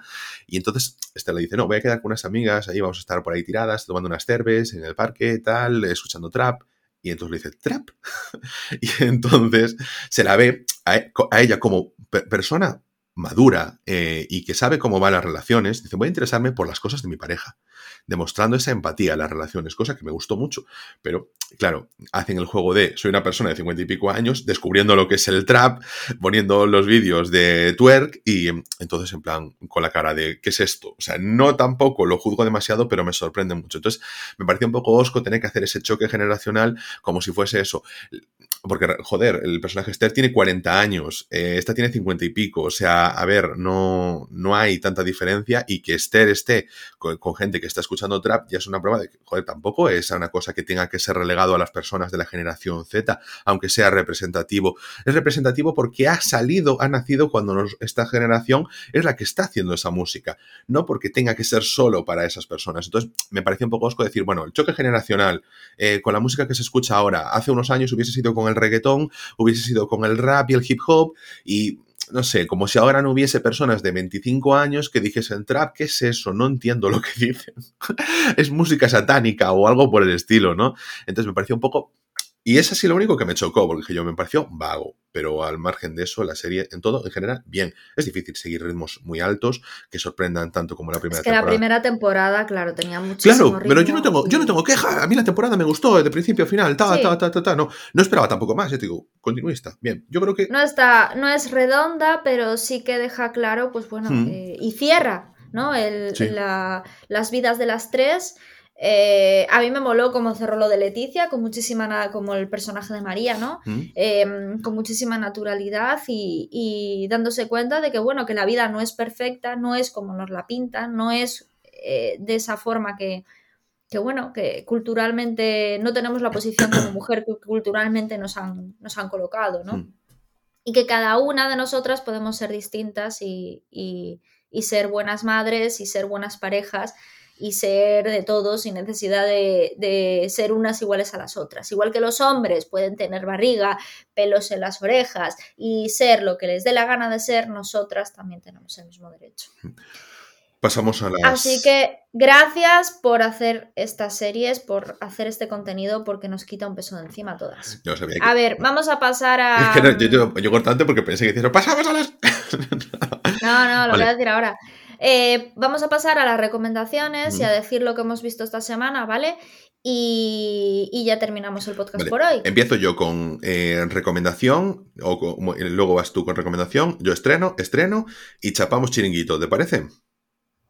Y entonces Esther le dice, no, voy a quedar con unas amigas, ahí vamos a estar por ahí tiradas, tomando unas cerves en el parque, tal, escuchando trap. Y entonces le dice, trap. y entonces se la ve a ella como persona madura eh, y que sabe cómo van las relaciones, dice, voy a interesarme por las cosas de mi pareja, demostrando esa empatía a las relaciones, cosa que me gustó mucho. Pero, claro, hacen el juego de, soy una persona de cincuenta y pico años, descubriendo lo que es el trap, poniendo los vídeos de twerk y entonces en plan, con la cara de, ¿qué es esto? O sea, no tampoco lo juzgo demasiado, pero me sorprende mucho. Entonces, me pareció un poco osco tener que hacer ese choque generacional como si fuese eso. Porque, joder, el personaje Esther tiene 40 años, eh, esta tiene 50 y pico, o sea, a ver, no, no hay tanta diferencia y que Esther esté con, gente que está escuchando trap ya es una prueba de que, joder, tampoco es una cosa que tenga que ser relegado a las personas de la generación Z, aunque sea representativo. Es representativo porque ha salido, ha nacido cuando esta generación es la que está haciendo esa música, no porque tenga que ser solo para esas personas. Entonces, me parece un poco osco decir, bueno, el choque generacional eh, con la música que se escucha ahora, hace unos años hubiese sido con el reggaetón, hubiese sido con el rap y el hip hop y no sé, como si ahora no hubiese personas de 25 años que dijesen trap, ¿qué es eso? No entiendo lo que dicen. es música satánica o algo por el estilo, ¿no? Entonces me pareció un poco y es así lo único que me chocó, porque yo me pareció vago, pero al margen de eso, la serie en todo, en general, bien. Es difícil seguir ritmos muy altos que sorprendan tanto como la primera es que temporada. la primera temporada, claro, tenía muchísimo Claro, pero yo no tengo, yo no tengo queja. A mí la temporada me gustó de principio a final, ta, Sí. ta, ta, ta, ta. No, no esperaba tampoco más, yo te digo, continuista. Bien, yo creo que No está, no es redonda, pero sí que deja claro, pues bueno, Mm. eh, y cierra, ¿no? El, Sí. la- las vidas de las tres. Eh, a mí me moló como cerró lo de Leticia, con muchísima, como el personaje de María, ¿no? ¿Mm? Eh, con muchísima naturalidad y, y dándose cuenta de que, bueno, que la vida no es perfecta, no es como nos la pintan, no es eh, de esa forma que, que, bueno, que culturalmente no tenemos la posición como mujer que culturalmente nos han, nos han colocado, ¿no? Mm. y que cada una de nosotras podemos ser distintas y, y- y ser buenas madres y ser buenas parejas y ser de todos sin necesidad de, de ser unas iguales a las otras. Igual que los hombres pueden tener barriga, pelos en las orejas y ser lo que les dé la gana de ser, nosotras también tenemos el mismo derecho. pasamos a las. Así que gracias por hacer estas series, por hacer este contenido, porque nos quita un peso de encima a todas. Yo sabía que- A ver, vamos a pasar a... Es que no, yo, yo, yo cortante porque pensé que decías, pasamos a las. No, no, lo Vale. voy a decir ahora. Eh, vamos a pasar a las recomendaciones y a decir lo que hemos visto esta semana, ¿vale? Y, ya terminamos el podcast por hoy. Empiezo yo con eh, recomendación, o luego vas tú con recomendación, yo estreno, estreno y chapamos chiringuito, ¿te parece?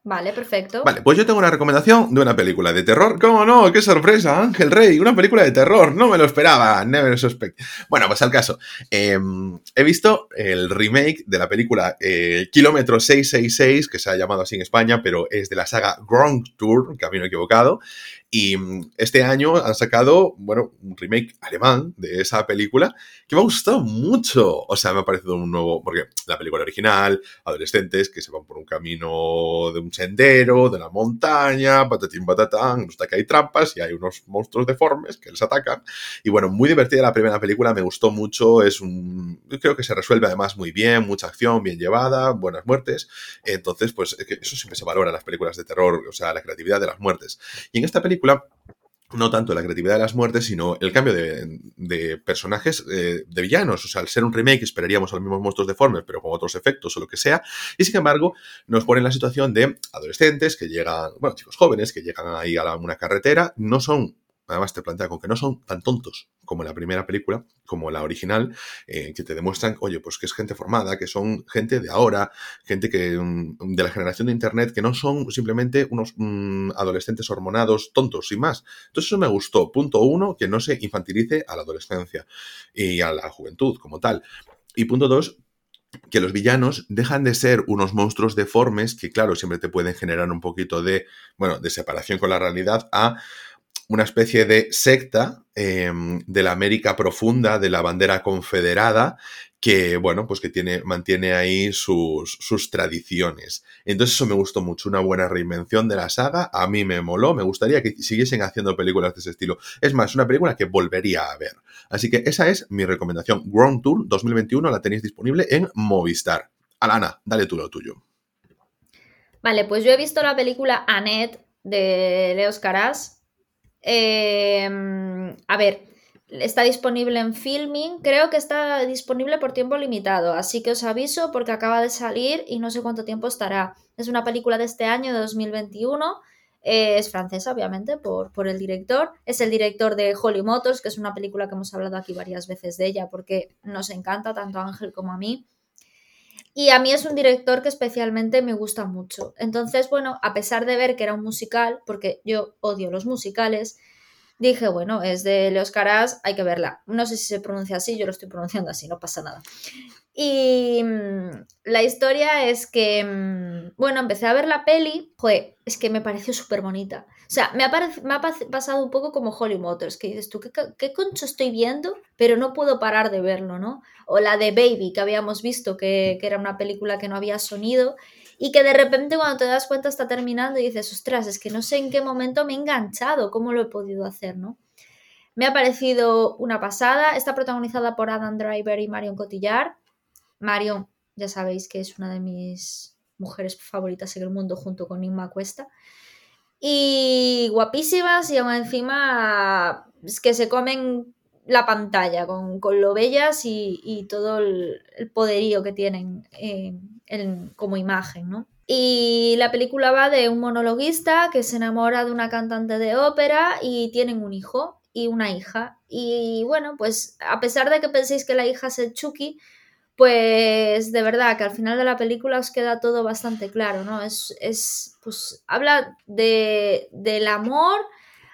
Vale, perfecto. Vale, pues yo tengo una recomendación de una película de terror. ¿Cómo no? ¡Qué sorpresa! Ángel Rey, una película de terror. No me lo esperaba. Never suspect. Bueno, pues al caso. Em, he visto el remake de la película eh, Kilómetro 666, que se ha llamado así en España, pero es de la saga Grand Tour, camino equivocado. Y mm, este año han sacado, bueno, un remake alemán de esa película que me ha gustado mucho. O sea, me ha parecido un nuevo, porque la película original, adolescentes que se van por un camino de un sendero, de la montaña, patatín patatán, hasta que hay trampas y hay unos monstruos deformes que les atacan. Y bueno, muy divertida la primera película, me gustó mucho, es un, creo que se resuelve además muy bien, mucha acción, bien llevada, buenas muertes. Entonces, pues eso siempre se valora en las películas de terror, o sea, la creatividad de las muertes. Y en esta película no tanto la creatividad de las muertes, sino el cambio de, personajes eh, de villanos. O sea, al ser un remake esperaríamos a los mismos monstruos deformes, pero con otros efectos o lo que sea. Y sin embargo, nos pone en la situación de adolescentes que llegan, bueno, chicos jóvenes que llegan ahí a una carretera, no son además te plantea con que no son tan tontos como la primera película, como la original, eh, que te demuestran, oye, pues que es gente formada, que son gente de ahora, gente que mm, de la generación de Internet, que no son simplemente unos mm, adolescentes hormonados tontos y más. Entonces eso me gustó. Punto uno, que no se infantilice a la adolescencia y a la juventud como tal. Y punto dos, que los villanos dejan de ser unos monstruos deformes que, claro, siempre te pueden generar un poquito de, bueno, de separación con la realidad, a una especie de secta em, de la América profunda, de la bandera confederada, que, bueno, pues que tiene, mantiene ahí sus, sus, tradiciones. Entonces eso me gustó mucho, una buena reinvención de la saga, a mí me moló, me gustaría que siguiesen haciendo películas de ese estilo. Es más, una película que volvería a ver. Así que esa es mi recomendación. Ground Tour 2021 la tenéis disponible en Movistar. Alana, dale tú lo tuyo. Vale, pues yo he visto la película Annette de Leos Caras Em, a ver, está disponible en filming, creo que está disponible por tiempo limitado, así que os aviso porque acaba de salir y no sé cuánto tiempo estará. Es una película de este año, de 2021. Eh, es francesa, obviamente, por, por, el director. Es el director de Holly Motors, que es una película que hemos hablado aquí varias veces de ella porque nos encanta tanto a Ángel como a mí. Y a mí es un director que especialmente me gusta mucho. Entonces, bueno, a pesar de ver que era un musical, porque yo odio los musicales, dije, bueno, es de Leos Caras, hay que verla. No sé si se pronuncia así, yo lo estoy pronunciando así, no pasa nada. Y mm, la historia es que, mm, bueno, empecé a ver la peli, es que me pareció súper bonita. O sea, me ha, pasado un poco como Holly Motors, que dices tú, ¿qué, ¿qué, concho estoy viendo? Pero no puedo parar de verlo, ¿no? O la de Baby, que habíamos visto, que, que era una película que no había sonido y que de repente cuando te das cuenta está terminando y dices, ostras, es que no sé en qué momento me he enganchado, cómo lo he podido hacer, ¿no? Me ha parecido una pasada, está protagonizada por Adam Driver y Marion Cotillard Marion, ya sabéis que es una de mis mujeres favoritas en el mundo junto con Inma Cuesta. Y guapísimas y aún encima es que se comen la pantalla con, lo bellas y, todo el, poderío que tienen como imagen, ¿no? Y la película va de un monologuista que se enamora de una cantante de ópera y tienen un hijo y una hija. Y bueno, pues a pesar de que penséis que la hija es el Chucky, pues de verdad que al final de la película os queda todo bastante claro, ¿no? Es, es pues habla de, del amor,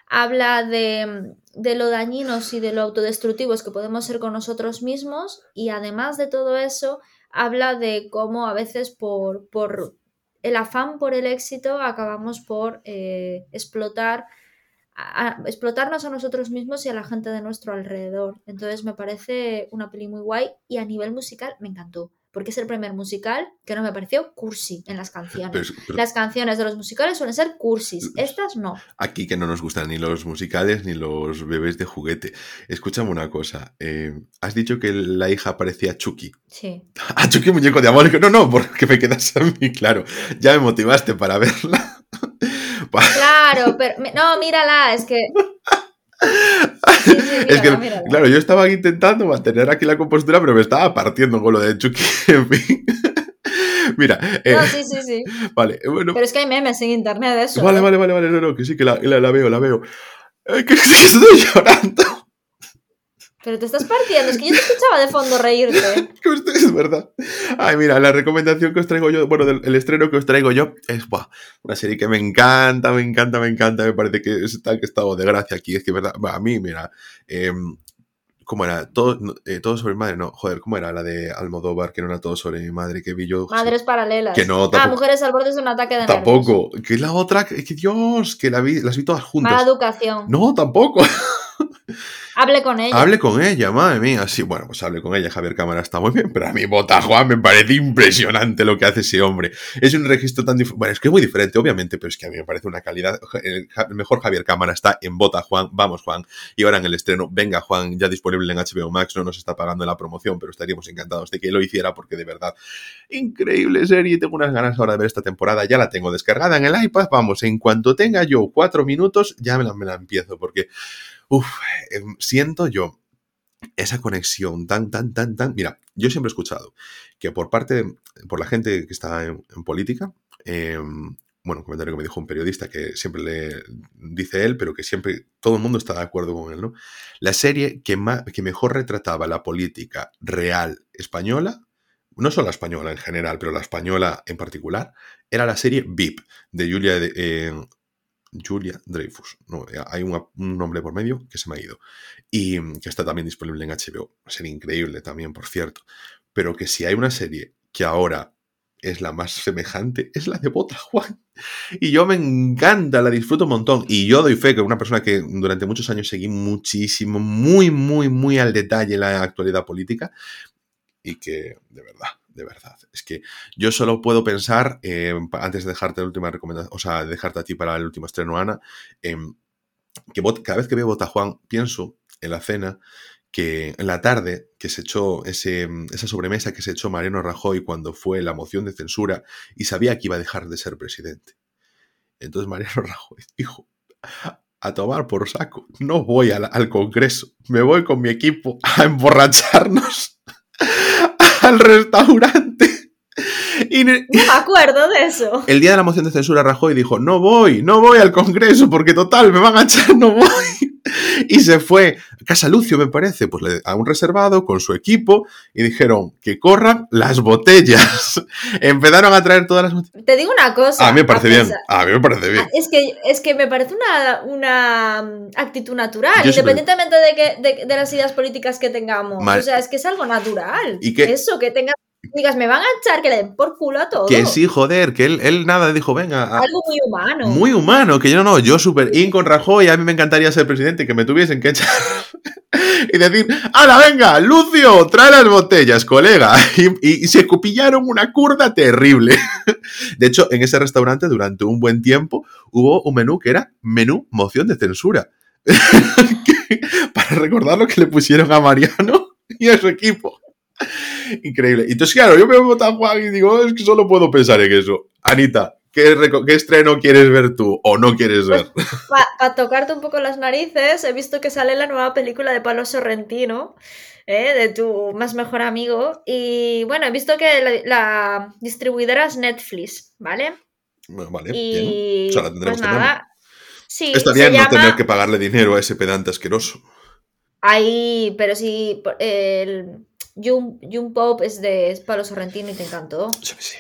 habla de, de, lo dañinos y de lo autodestructivos que podemos ser con nosotros mismos y además de todo eso, habla de cómo a veces por, por el afán por el éxito acabamos por eh, explotar a explotarnos a nosotros mismos y a la gente de nuestro alrededor. Entonces me parece una peli muy guay y a nivel musical me encantó. Porque es el primer musical que no me pareció cursi en las canciones. las canciones de los musicales suelen ser cursis, estas no. Aquí que no nos gustan ni los musicales ni los bebés de juguete. Escúchame una cosa. Eh, has dicho que la hija parecía Chucky. Sí. A Chucky muñeco diabólico. No, no, porque me quedas a mí, claro. Ya me motivaste para verla. Claro, pero no, mírala, es que. es que, claro, yo estaba intentando mantener aquí la compostura, pero me estaba partiendo con lo de Chucky, en fin. Mira. Eh, no, sí, sí, sí. Vale, bueno. Pero es que hay memes en internet de eso. Vale, ¿eh? vale, vale, vale, no, no, que sí, que la, la, veo, la veo. Es que estoy llorando. Pero te estás partiendo, es que yo te escuchaba de fondo reírte. es verdad. Ay, mira, la recomendación que os traigo yo, bueno, el estreno que os traigo yo es buah, una serie que me encanta, me encanta, me encanta. Me parece que es tal que estado de gracia aquí. Es que, verdad, a mí, mira, em, ¿Cómo era? Todo, eh, todo sobre mi madre, no, joder, ¿cómo era la de Almodóvar, que no era todo sobre mi madre, que vi yo? Madres paralelas. Que no, ah, tampoco. mujeres al borde de un ataque de Tampoco. Que es la otra, que Dios, que la vi, las vi todas juntas. Mala educación. No, tampoco. Hable con ella. Hable con ella, madre mía. Sí, bueno, pues hable con ella. Javier Cámara está muy bien, pero a mí Bota Juan me parece impresionante lo que hace ese hombre. Es un registro tan diferente. Bueno, es que es muy diferente, obviamente, pero es que a mí me parece una calidad. El, mejor Javier Cámara está en Bota Juan. Vamos, Juan. Y ahora en el estreno, venga, Juan, ya disponible en HBO Max. No nos está pagando la promoción, pero estaríamos encantados de que lo hiciera porque de verdad, increíble serie. Tengo unas ganas ahora de ver esta temporada. Ya la tengo descargada en el iPad. Vamos, en cuanto tenga yo cuatro minutos, ya me la empiezo porque, uff, siento yo esa conexión tan, tan, tan, tan. Mira, yo siempre he escuchado que por parte, de- por la gente que está en, política, eh, bueno, un comentario que me dijo un periodista que siempre le dice él, pero que siempre todo el mundo está de acuerdo con él, ¿no? La serie que, ma- que mejor retrataba la política real española, no solo la española en general, pero la española en particular, era la serie VIP de Julia, de- eh, Julia Dreyfus. No, eh, hay una- un nombre por medio que se me ha ido y mm, que está también disponible en HBO. Serie increíble también, por cierto. Pero que si hay una serie que ahora es la más semejante, es la de Bota Juan. Y yo me encanta, la disfruto un montón. Y yo doy fe que una persona que durante muchos años seguí muchísimo, muy, muy, muy al detalle la actualidad política. Y que, de verdad, de verdad. Es que yo solo puedo pensar, eh, antes de dejarte la última recomendación, o sea, dejarte a ti para el último estreno, Ana, que cada vez que veo Bota Juan, pienso en la cena que en la tarde que se echó esa sobremesa que se echó Mariano Rajoy cuando fue la moción de censura y sabía que iba a dejar de ser presidente. Entonces Mariano Rajoy dijo, a tomar por saco, no voy al Congreso, me voy con mi equipo a emborracharnos al restaurante. Y, No me acuerdo de eso. el día de la moción de censura Rajoy dijo, no voy, no voy al Congreso porque total, me van a echar, no voy. Y se fue a Casa Lucio, me parece, pues a un reservado con su equipo y dijeron que corran las botellas. Empezaron a traer todas las botellas. Te digo una cosa. A mí me parece a bien, a mí me parece bien. Ah, Es que, es que me parece una, una mm, actitud natural, Yo siempre- independientemente de, que, de, de las ideas políticas que tengamos. Mal- O sea, es que es algo natural. Y que- Eso, que tengas, digas, me van a echar, que le den por culo a todo. Que sí, joder, que él, él nada dijo, venga, a- Algo muy humano. muy humano, que yo no, yo súper in con Rajoy, a mí me encantaría ser presidente, que me tuviesen que echar y decir, ¡Hala, venga, Lucio, trae las botellas, colega! Y, se cupillaron una curda terrible. De hecho, en ese restaurante durante un buen tiempo hubo un menú que era menú moción de censura. Para recordar lo que le pusieron a Mariano y a su equipo. Increíble. Y entonces, claro, yo me veo tan Juan y digo, es que solo puedo pensar en eso. Anita, ¿qué, qué estreno quieres ver tú o no quieres ver? Para tocarte un poco las narices, he visto que sale la nueva película de Pablo Sorrentino, ¿eh? de tu más mejor amigo. Y bueno, he visto que la, la distribuidora es Netflix, ¿vale? Bueno, vale, bien. Y O sea, la tendremos pues nada. Sí, Está bien no llama- tener que pagarle dinero a ese pedante asqueroso. Ahí, pero sí, el Jun Pope es de Pablo Sorrentino y te encantó. Sí, sí.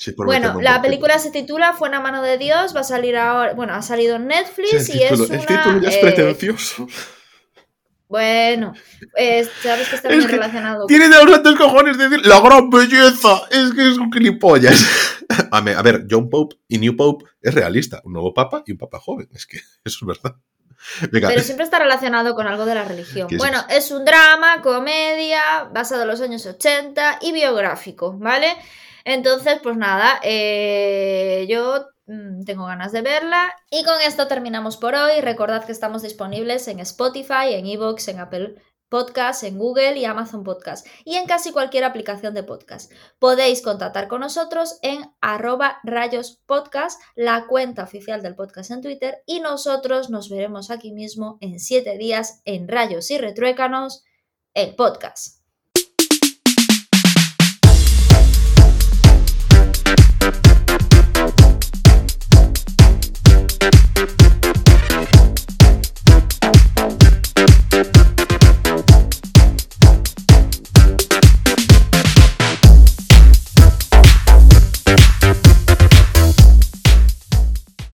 Sí, por Bueno, la película se titula Fue una mano de Dios, va a salir ahora, bueno, ha salido en Netflix el, y título, es el una... título ya es eh, pretencioso. bueno, eh, sabes que está Es que relacionado Tiene de los antes cojones de decir la gran belleza. Es que es un gilipollas. a ver, John Pope y New Pope es realista. Un nuevo papa y un papa joven. Es que eso es verdad. Venga, Pero siempre está relacionado con algo de la religión. ¿Qué es Bueno, es un drama, comedia, basado en los años 80 y biográfico, ¿vale? Entonces, pues nada, eh, yo mm, tengo ganas de verla. Y con esto terminamos por hoy. Recordad que estamos disponibles en Spotify, en Evox, en Apple Podcast, en Google y Amazon Podcast y en casi cualquier aplicación de podcast. Podéis contactar con nosotros en arroba rayos podcast, la cuenta oficial del podcast en Twitter y nosotros nos veremos aquí mismo en siete días en Rayos y Retruécanos, el podcast.